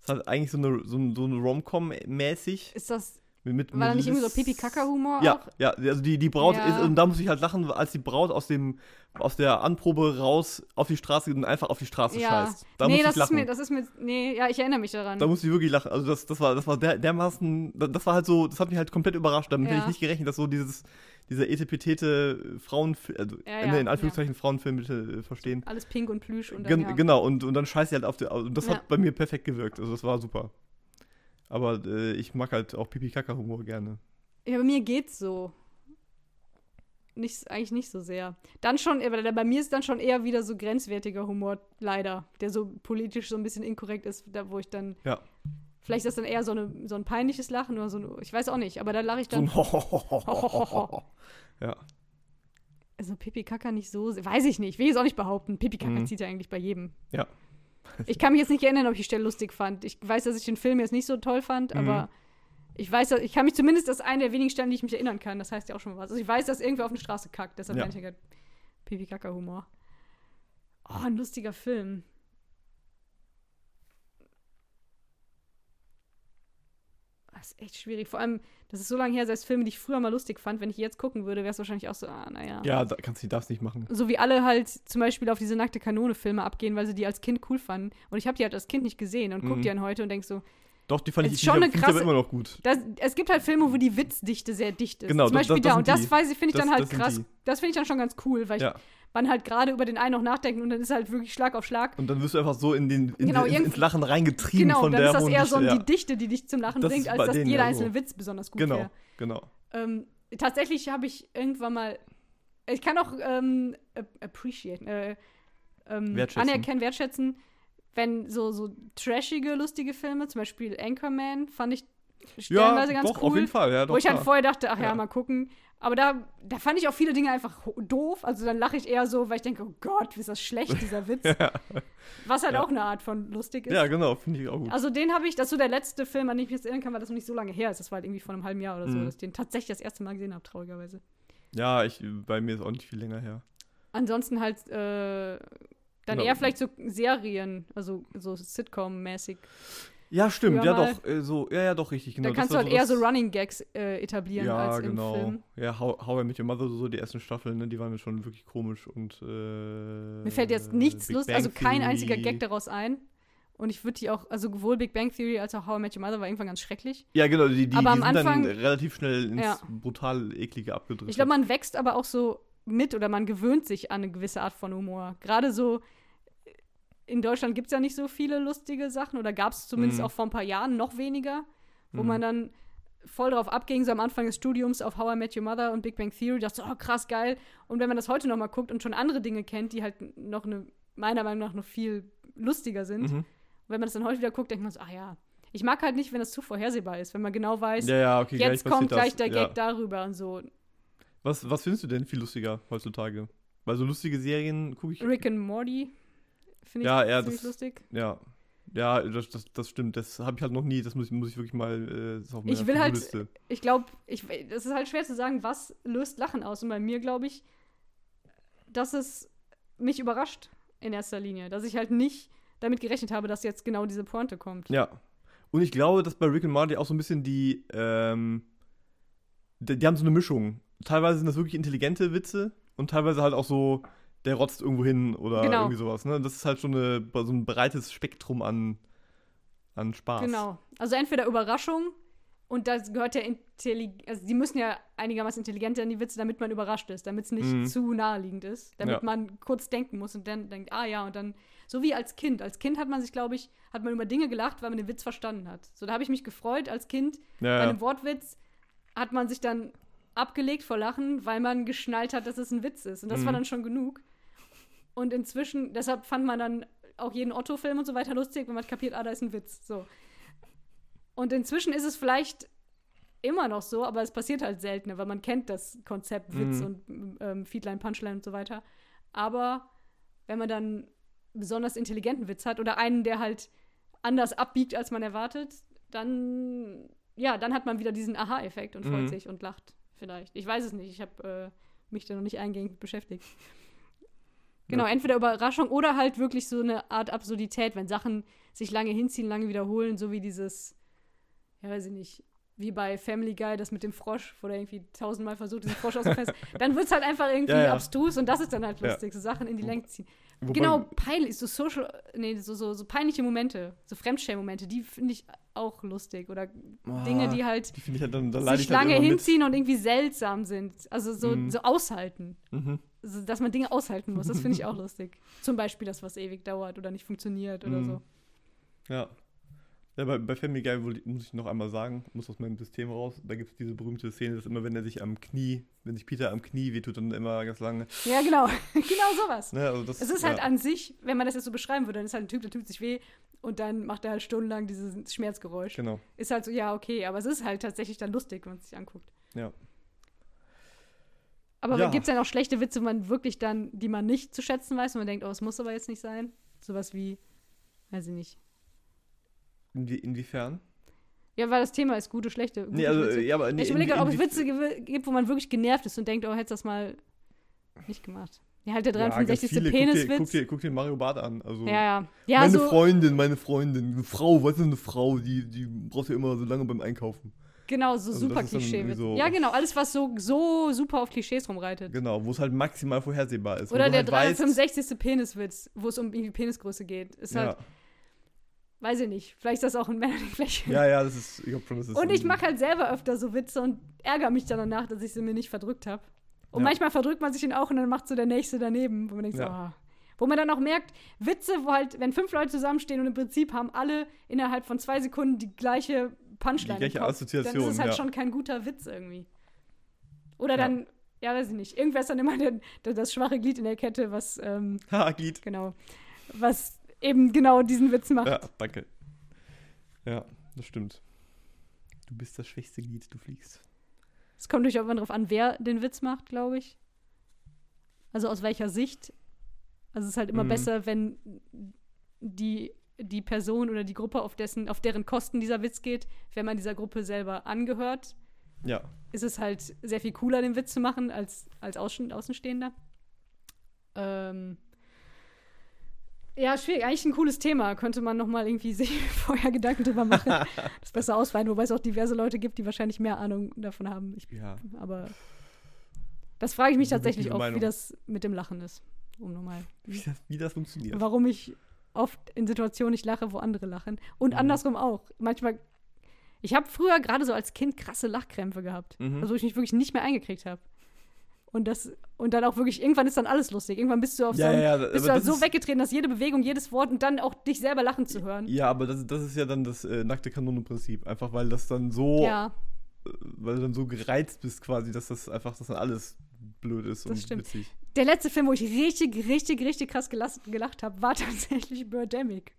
Es hat eigentlich so eine, so, so eine Rom-Com-mäßig. Ist das, Mit, war da nicht irgendwie so Pipi-Kaka-Humor Ja, auch? ja, also die, die Braut Ja. ist, und da muss ich halt lachen, als die Braut aus dem, aus der Anprobe raus auf die Straße geht und einfach auf die Straße Ja. scheißt. Da nee, muss das ich lachen. ist mir, das ist mir, nee, ja, ich erinnere mich daran. Da muss ich wirklich lachen. Also das, das war, das war der, dermaßen, das war halt so, das hat mich halt komplett überrascht. Damit hätte Ja. ich nicht gerechnet, dass so dieses, dieser etepetete Frauenfilm, also Ja, ja, in Anführungszeichen Frauenfilm bitte äh, verstehen. Alles pink und plüsch und dann, Gen ja. Genau, und, und dann scheißt sie halt auf die, und das Ja. hat bei mir perfekt gewirkt. Also das war super. Aber äh, ich mag halt auch Pipi-Kaka-Humor gerne. Ja, bei mir geht's so. nicht, eigentlich nicht so sehr. Dann schon, bei mir ist dann schon eher wieder so grenzwertiger Humor, leider, der so politisch so ein bisschen inkorrekt ist, da, wo ich dann. Ja. Vielleicht ist das dann eher so, eine, so ein peinliches Lachen oder so, ein, ich weiß auch nicht, aber da lache ich dann. So ein ja. Also Pipi Kaka nicht so, weiß ich nicht, will ich jetzt auch nicht behaupten. Pipi Kaka Mhm. zieht ja eigentlich bei jedem. Ja. Ich kann mich jetzt nicht erinnern, ob ich die Stelle lustig fand. Ich weiß, dass ich den Film jetzt nicht so toll fand, Mhm. aber ich weiß, ich kann mich zumindest, das eine der wenigen Stellen, die ich mich erinnern kann. Das heißt ja auch schon mal was. Also ich weiß, dass irgendwer auf eine Straße kackt, deshalb Ja. ich ja gerade Pipi Kaka Humor. Oh, ein lustiger Film. Das ist echt schwierig. Vor allem, das ist so lange her, selbst Filme, die ich früher mal lustig fand. Wenn ich jetzt gucken würde, wäre es wahrscheinlich auch so, ah, naja. Ja, da kannst du das nicht machen. So wie alle halt zum Beispiel auf diese nackte Kanone-Filme abgehen, weil sie die als Kind cool fanden. Und ich habe die halt als Kind nicht gesehen und guck Mhm. die dann heute und denk so, Doch, die fand Es ich, schon ich krasse- immer noch gut. das, es gibt halt Filme, wo die Witzdichte sehr dicht ist. Genau, zum Beispiel das- das da. Und das die. weiß ich, finde ich dann halt das krass. die. Das finde ich dann schon ganz cool, weil Ja. ich, man halt gerade über den einen noch nachdenkt und dann ist halt wirklich Schlag auf Schlag. Und dann wirst du einfach so in den in Genau, den, ins, Lachen reingetrieben Genau, von dann der ist das eher so Dichte, die ja. Dichte, die dich zum Lachen Das bringt, als dass jeder ja so. einzelne Witz besonders gut Genau, wäre. genau. Ähm, tatsächlich habe ich irgendwann mal. Ich kann auch ähm, ap- appreciate, äh, ähm, Wertschätzen. anerkennen, wertschätzen, wenn so, so trashige, lustige Filme, zum Beispiel Anchorman, fand ich Ja, stellenweise ganz doch, cool. auf jeden Fall. Ja, doch, wo ich halt klar. vorher dachte, ach ja, Ja. mal gucken. Aber da, da fand ich auch viele Dinge einfach doof. Also dann lache ich eher so, weil ich denke, oh Gott, wie ist das schlecht, dieser Witz. Was halt Ja. auch eine Art von lustig ist. ja, genau, finde ich auch gut. Also den habe ich, das ist so der letzte Film, an den ich mich jetzt erinnern kann, weil das noch nicht so lange her ist. Das war halt irgendwie vor einem halben Jahr oder so, Mhm. dass ich den tatsächlich das erste Mal gesehen habe, traurigerweise. Ja, ich, bei mir ist auch nicht viel länger her. Ansonsten halt äh, dann Genau. eher vielleicht so Serien, also so Sitcom-mäßig. Ja, stimmt, ja mal- doch, äh, so, ja, ja, doch, richtig, genau. da das kannst du halt eher so Running Gags äh, etablieren Ja, als im genau. Film. Ja, How, How I Met Your Mother, so die ersten Staffeln, ne, die waren mir schon wirklich komisch und äh, Mir fällt jetzt nichts Big Lust, Bang also kein Theory. einziger Gag daraus ein. Und ich würde die auch, also sowohl Big Bang Theory als auch How I Met Your Mother war irgendwann ganz schrecklich. Ja, genau, die, die, Aber die am sind Anfang- dann relativ schnell ins Ja. brutal eklige abgedrückt. Ich glaube, man wächst aber auch so mit oder man gewöhnt sich an eine gewisse Art von Humor. Gerade so in Deutschland gibt es ja nicht so viele lustige Sachen oder gab es zumindest Mhm. auch vor ein paar Jahren noch weniger, wo Mhm. man dann voll drauf abging, so am Anfang des Studiums auf How I Met Your Mother und Big Bang Theory, dachte so, oh krass, geil. Und wenn man das heute noch mal guckt und schon andere Dinge kennt, die halt noch eine, meiner Meinung nach noch viel lustiger sind, Mhm. und wenn man das dann heute wieder guckt, denkt man so, ah ja. Ich mag halt nicht, wenn das zu vorhersehbar ist, wenn man genau weiß, Ja, ja, okay, jetzt gleich kommt gleich das. der ja. Gag darüber und so. Was, was findest du denn viel lustiger heutzutage? Weil so lustige Serien gucke ich. Rick and Morty finde ich Ja, ja, ziemlich das- lustig. Ja. Ja, das, das, das stimmt. Das habe ich halt noch nie. Das muss, ich- muss ich wirklich mal. Äh, Ich will halt-. Ich glaube, ich, es ist halt schwer zu sagen, was löst Lachen aus. Und bei mir glaube ich, dass es mich überrascht in erster Linie. Dass ich halt nicht damit gerechnet habe, dass jetzt genau diese Pointe kommt. Ja. Und ich glaube, dass bei Rick and Morty auch so ein bisschen die. Ähm, die, die haben so eine Mischung. Teilweise sind das wirklich intelligente Witze und teilweise halt auch so. Der rotzt irgendwo hin oder Genau. irgendwie sowas. Ne? Das ist halt schon eine, so ein breites Spektrum an, an Spaß. Genau. Also entweder Überraschung und das gehört ja intelligent, also die müssen ja einigermaßen intelligent sein, die Witze, damit man überrascht ist, damit es nicht Mhm. zu naheliegend ist, damit Ja. man kurz denken muss und dann denkt, ah ja, und dann, so wie als Kind. Als Kind hat man sich, glaube ich, hat man über Dinge gelacht, weil man den Witz verstanden hat. So, da habe ich mich gefreut als Kind. Bei Ja, einem ja. Wortwitz hat man sich dann abgelegt vor Lachen, weil man geschnallt hat, dass es ein Witz ist. Und das war Mhm. dann schon genug. Und inzwischen, deshalb fand man dann auch jeden Otto-Film und so weiter lustig, wenn man kapiert, ah, da ist ein Witz. So. Und inzwischen ist es vielleicht immer noch so, aber es passiert halt seltener, weil man kennt das Konzept Witz Mhm. und ähm, Feedline, Punchline und so weiter. Aber wenn man dann besonders intelligenten Witz hat oder einen, der halt anders abbiegt, als man erwartet, dann, ja, dann hat man wieder diesen Aha-Effekt und freut Mhm. sich und lacht vielleicht. Ich weiß es nicht, ich habe äh, mich da noch nicht eingehend beschäftigt. Genau, Ja. entweder Überraschung oder halt wirklich so eine Art Absurdität, wenn Sachen sich lange hinziehen, lange wiederholen, so wie dieses, ja, weiß ich nicht, wie bei Family Guy, das mit dem Frosch, wo der irgendwie tausendmal versucht, diesen Frosch aus dem Fest. Dann wird es halt einfach irgendwie Ja, ja. abstrus und das ist dann halt lustig, so Sachen in die Länge ziehen. Wobei- Genau, peinlich, so social, nee, so, so, so peinliche Momente, so Fremdschämen-Momente, die finde ich auch lustig. Oder Dinge, Ah, die halt Die ich halt dann, da leide sich ich halt lange immer mit. hinziehen und irgendwie seltsam sind. Also so, Mhm. so aushalten. Mhm. Also, dass man Dinge aushalten muss, das finde ich auch lustig. Zum Beispiel das, was ewig dauert oder nicht funktioniert oder Mhm. so. Ja. Ja, bei, bei Family Guy muss ich noch einmal sagen, muss aus meinem System raus, da gibt es diese berühmte Szene, dass immer, wenn er sich am Knie, wenn sich Peter am Knie wehtut, dann immer ganz lange. Ja, genau. genau sowas. Ne, also das, Es ist halt ja, an sich, wenn man das jetzt so beschreiben würde, dann ist halt ein Typ, der tut sich weh und dann macht er halt stundenlang dieses Schmerzgeräusch. Genau. Ist halt so, ja, okay, aber es ist halt tatsächlich dann lustig, wenn man es sich anguckt. Ja. Aber Ja. gibt es dann auch schlechte Witze, man wirklich dann, die man nicht zu schätzen weiß und man denkt, oh, es muss aber jetzt nicht sein? Sowas wie, weiß ich nicht. Inwie, inwiefern? Ja, weil das Thema ist gute, schlechte. Gute Nee, also, Witze. ja, aber nee, ich überlege, ob es Witze gibt, wo man wirklich genervt ist und denkt, oh, hättest das mal nicht gemacht. Ja, halt der Ja, ganz 365. viele. Guck dir, guck, Peniswitz. dir, guck dir Mario Bart an. Also, Ja, ja. Ja, meine so, Freundin, meine Freundin, eine Frau, was ist eine Frau, die, die braucht ja immer so lange beim Einkaufen. Genau, so Also super Klischee. so- ja, genau, alles, was so, so super auf Klischees rumreitet. Genau, wo es halt maximal vorhersehbar ist. Oder der halt weißt- 365. Peniswitz, wo es um irgendwie Penisgröße geht. Ist Ja. halt, weiß ich nicht, vielleicht ist das auch ein Männerding. ja, ja, das ist, ich glaube schon, das ist. Und ich mache halt selber öfter so Witze und ärgere mich dann danach, dass ich sie mir nicht verdrückt habe. Und Ja. manchmal verdrückt man sich ihn auch und dann macht so der Nächste daneben, wo man denkt, so, Ja. ah. Wo man dann auch merkt, Witze, wo halt, wenn fünf Leute zusammenstehen und im Prinzip haben alle innerhalb von zwei Sekunden die gleiche Punchline. Die gleiche Kopf, Assoziation, Dann ist es halt ja. schon kein guter Witz irgendwie. Oder Ja. dann, ja, weiß ich nicht. Irgendwer ist dann immer der, der, das schwache Glied in der Kette, was, ähm, Ha, geht. genau, was eben genau diesen Witz macht. Ja, danke. Ja, das stimmt. Du bist das schwächste Glied, du fliegst. Es kommt durchaus immer darauf an, wer den Witz macht, glaube ich. Also aus welcher Sicht. Also es ist halt immer Mhm. besser, wenn die, die Person oder die Gruppe, auf, dessen, auf deren Kosten dieser Witz geht, wenn man dieser Gruppe selber angehört, Ja. ist es halt sehr viel cooler, den Witz zu machen, als als Außen Außenstehender. Ähm ja, schwierig. Eigentlich ein cooles Thema. Könnte man noch mal irgendwie sich vorher Gedanken drüber machen. das besser ausweiten, wobei es auch diverse Leute gibt, die wahrscheinlich mehr Ahnung davon haben. Ich Ja. aber das frage ich mich tatsächlich auch, wie das mit dem Lachen ist. Um nochmal. Wie das, wie das funktioniert. Warum ich oft in Situationen nicht lache, wo andere lachen. Und Mhm. andersrum auch. Manchmal. Ich habe früher gerade so als Kind krasse Lachkrämpfe gehabt. Mhm. Also wo ich mich wirklich nicht mehr eingekriegt habe. Und das, und dann auch wirklich, irgendwann ist dann alles lustig. Irgendwann bist du auf Ja, so, einem- ja, bist du halt so weggetreten, dass jede Bewegung, jedes Wort und dann auch dich selber lachen zu hören. Ja, aber das, das ist ja dann das äh, nackte Kanonenprinzip. Einfach weil das dann so, Ja, weil du dann so gereizt bist quasi, dass das einfach, dass dann alles blöd ist Das und stimmt. witzig. der letzte Film, wo ich richtig, richtig, richtig krass gelas- gelacht habe, war tatsächlich Birdemic.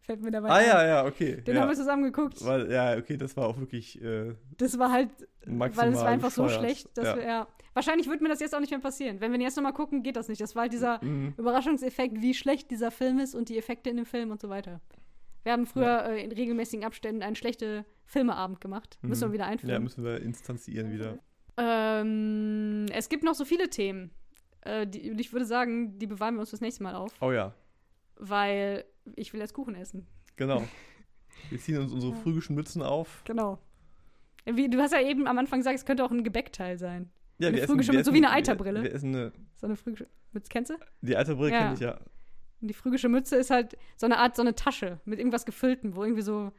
Fällt mir dabei Ah ein. ja, ja, okay. Den ja. haben wir zusammen geguckt. Weil, ja, okay, das war auch wirklich äh, Das war halt, maximal weil es war einfach so schlecht, dass ja. wir, ja. Wahrscheinlich wird mir das jetzt auch nicht mehr passieren. Wenn wir jetzt nochmal gucken, geht das nicht. Das war halt dieser Mhm. Überraschungseffekt, wie schlecht dieser Film ist und die Effekte in dem Film und so weiter. Wir haben früher äh, in regelmäßigen Abständen einen schlechten Filmeabend gemacht. Müssen wir Mhm. wieder Ja, einführen. müssen wir instanzieren wieder. ähm, es gibt noch so viele Themen. Äh, die, ich würde sagen, die bewahren wir uns fürs nächste Mal auf, Oh ja, weil ich will jetzt Kuchen essen. genau. Wir ziehen uns unsere frühischen Mützen auf. Genau. Wie, du hast ja eben am Anfang gesagt, es könnte auch ein Gebäckteil sein. Ja, Eine wir essen, wir Mütze, essen, wie eine Eiterbrille. Wir essen eine, So eine phrygische Mütze, kennst du? die Eiterbrille Ja. kenne ich ja. Und die phrygische Mütze ist halt so eine Art, so eine Tasche mit irgendwas Gefülltem, wo irgendwie so,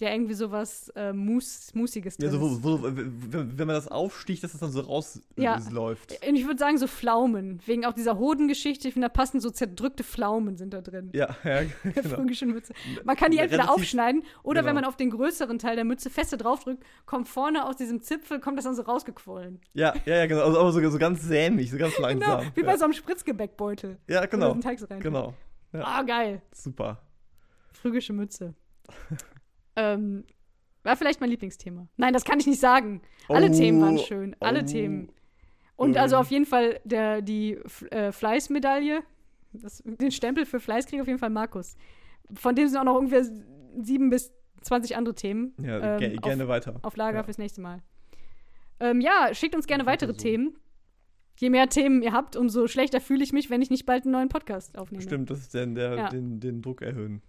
der irgendwie sowas äh, Mus, Musiges drin Ja, so, ist. wo, wo, wenn, wenn man das aufsticht, dass es dann so rausläuft. Ja. Äh, läuft. Und ich würde sagen, so Pflaumen. Wegen auch dieser Hodengeschichte. Ich finde, da passen so zerdrückte Pflaumen sind da drin. Ja, ja, genau. Man kann die entweder Relativ- aufschneiden oder wenn genau. man auf den größeren Teil der Mütze feste draufdrückt, kommt vorne aus diesem Zipfel, kommt das dann so rausgequollen. Ja, ja, ja, genau. Also, aber so, so ganz sämig, so ganz Genau, langsam. wie bei ja. so einem Spritzgebäckbeutel. ja, genau. den Teig so rein Genau. Ah, geil. Super. Phrygische Mütze. ähm, war vielleicht mein Lieblingsthema. Nein, das kann ich nicht sagen. Alle Oh, Themen waren schön. Alle oh. Themen. Und Ähm. also auf jeden Fall der, die äh, Fleißmedaille, das, den Stempel für Fleiß kriegt auf jeden Fall Markus. Von dem sind auch noch ungefähr sieben bis 20 andere Themen Ja, ähm, ge gerne weiter. auf Lager Ja. fürs nächste Mal. Ähm, ja, schickt uns gerne Weiter weitere so. Themen. Je mehr Themen ihr habt, umso schlechter fühle ich mich, wenn ich nicht bald einen neuen Podcast aufnehme. Stimmt, das ist dann der, Ja. den, den Druck erhöhen.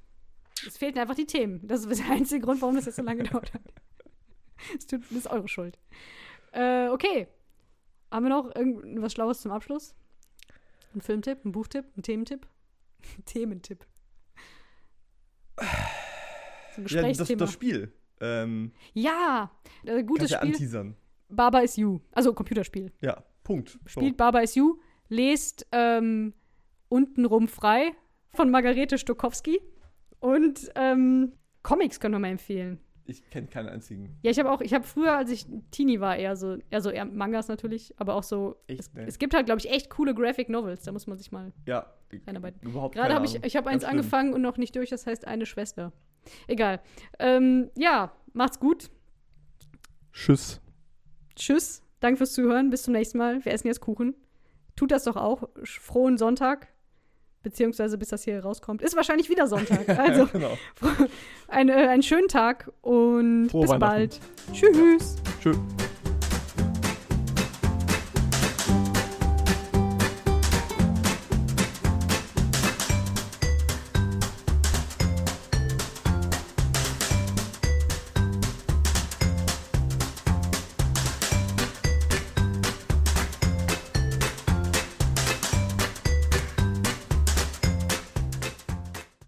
Es fehlten einfach die Themen. Das ist der einzige Grund, warum das jetzt so lange gedauert hat. Es tut- Das ist eure Schuld. Äh, okay. Haben wir noch irgendwas Schlaues zum Abschluss? Ein Filmtipp, ein Buchtipp, ein Thementipp? Thementipp. So ein Ja, das, das Spiel. Ähm, Ja, äh, gutes kannst ja Spiel. anteasern. Baba is You. Also Computerspiel. Ja, Punkt. So. Spielt Baba is You. Lest ähm, Untenrum frei von Margarete Stokowski. Und ähm, Comics können wir mal empfehlen. Ich kenne keinen einzigen. Ja, ich habe auch, ich habe früher, als ich Teenie war, eher so, eher so eher Mangas natürlich, aber auch so. Echt, es, ne? es gibt halt, glaube ich, echt coole Graphic Novels. Da muss man sich mal Ja, reinarbeiten. überhaupt Gerade habe ich, ich habe eins schlimm. angefangen und noch nicht durch, das heißt eine Schwester. Egal. Ähm, ja, macht's gut. Tschüss. Tschüss. Danke fürs Zuhören. Bis zum nächsten Mal. Wir essen jetzt Kuchen. Tut das doch auch. Sch- Frohen Sonntag. Beziehungsweise bis das hier rauskommt. Ist wahrscheinlich wieder Sonntag. Also genau. äh, einen schönen Tag und Frohe bis bald. Tschüss. Tschüss.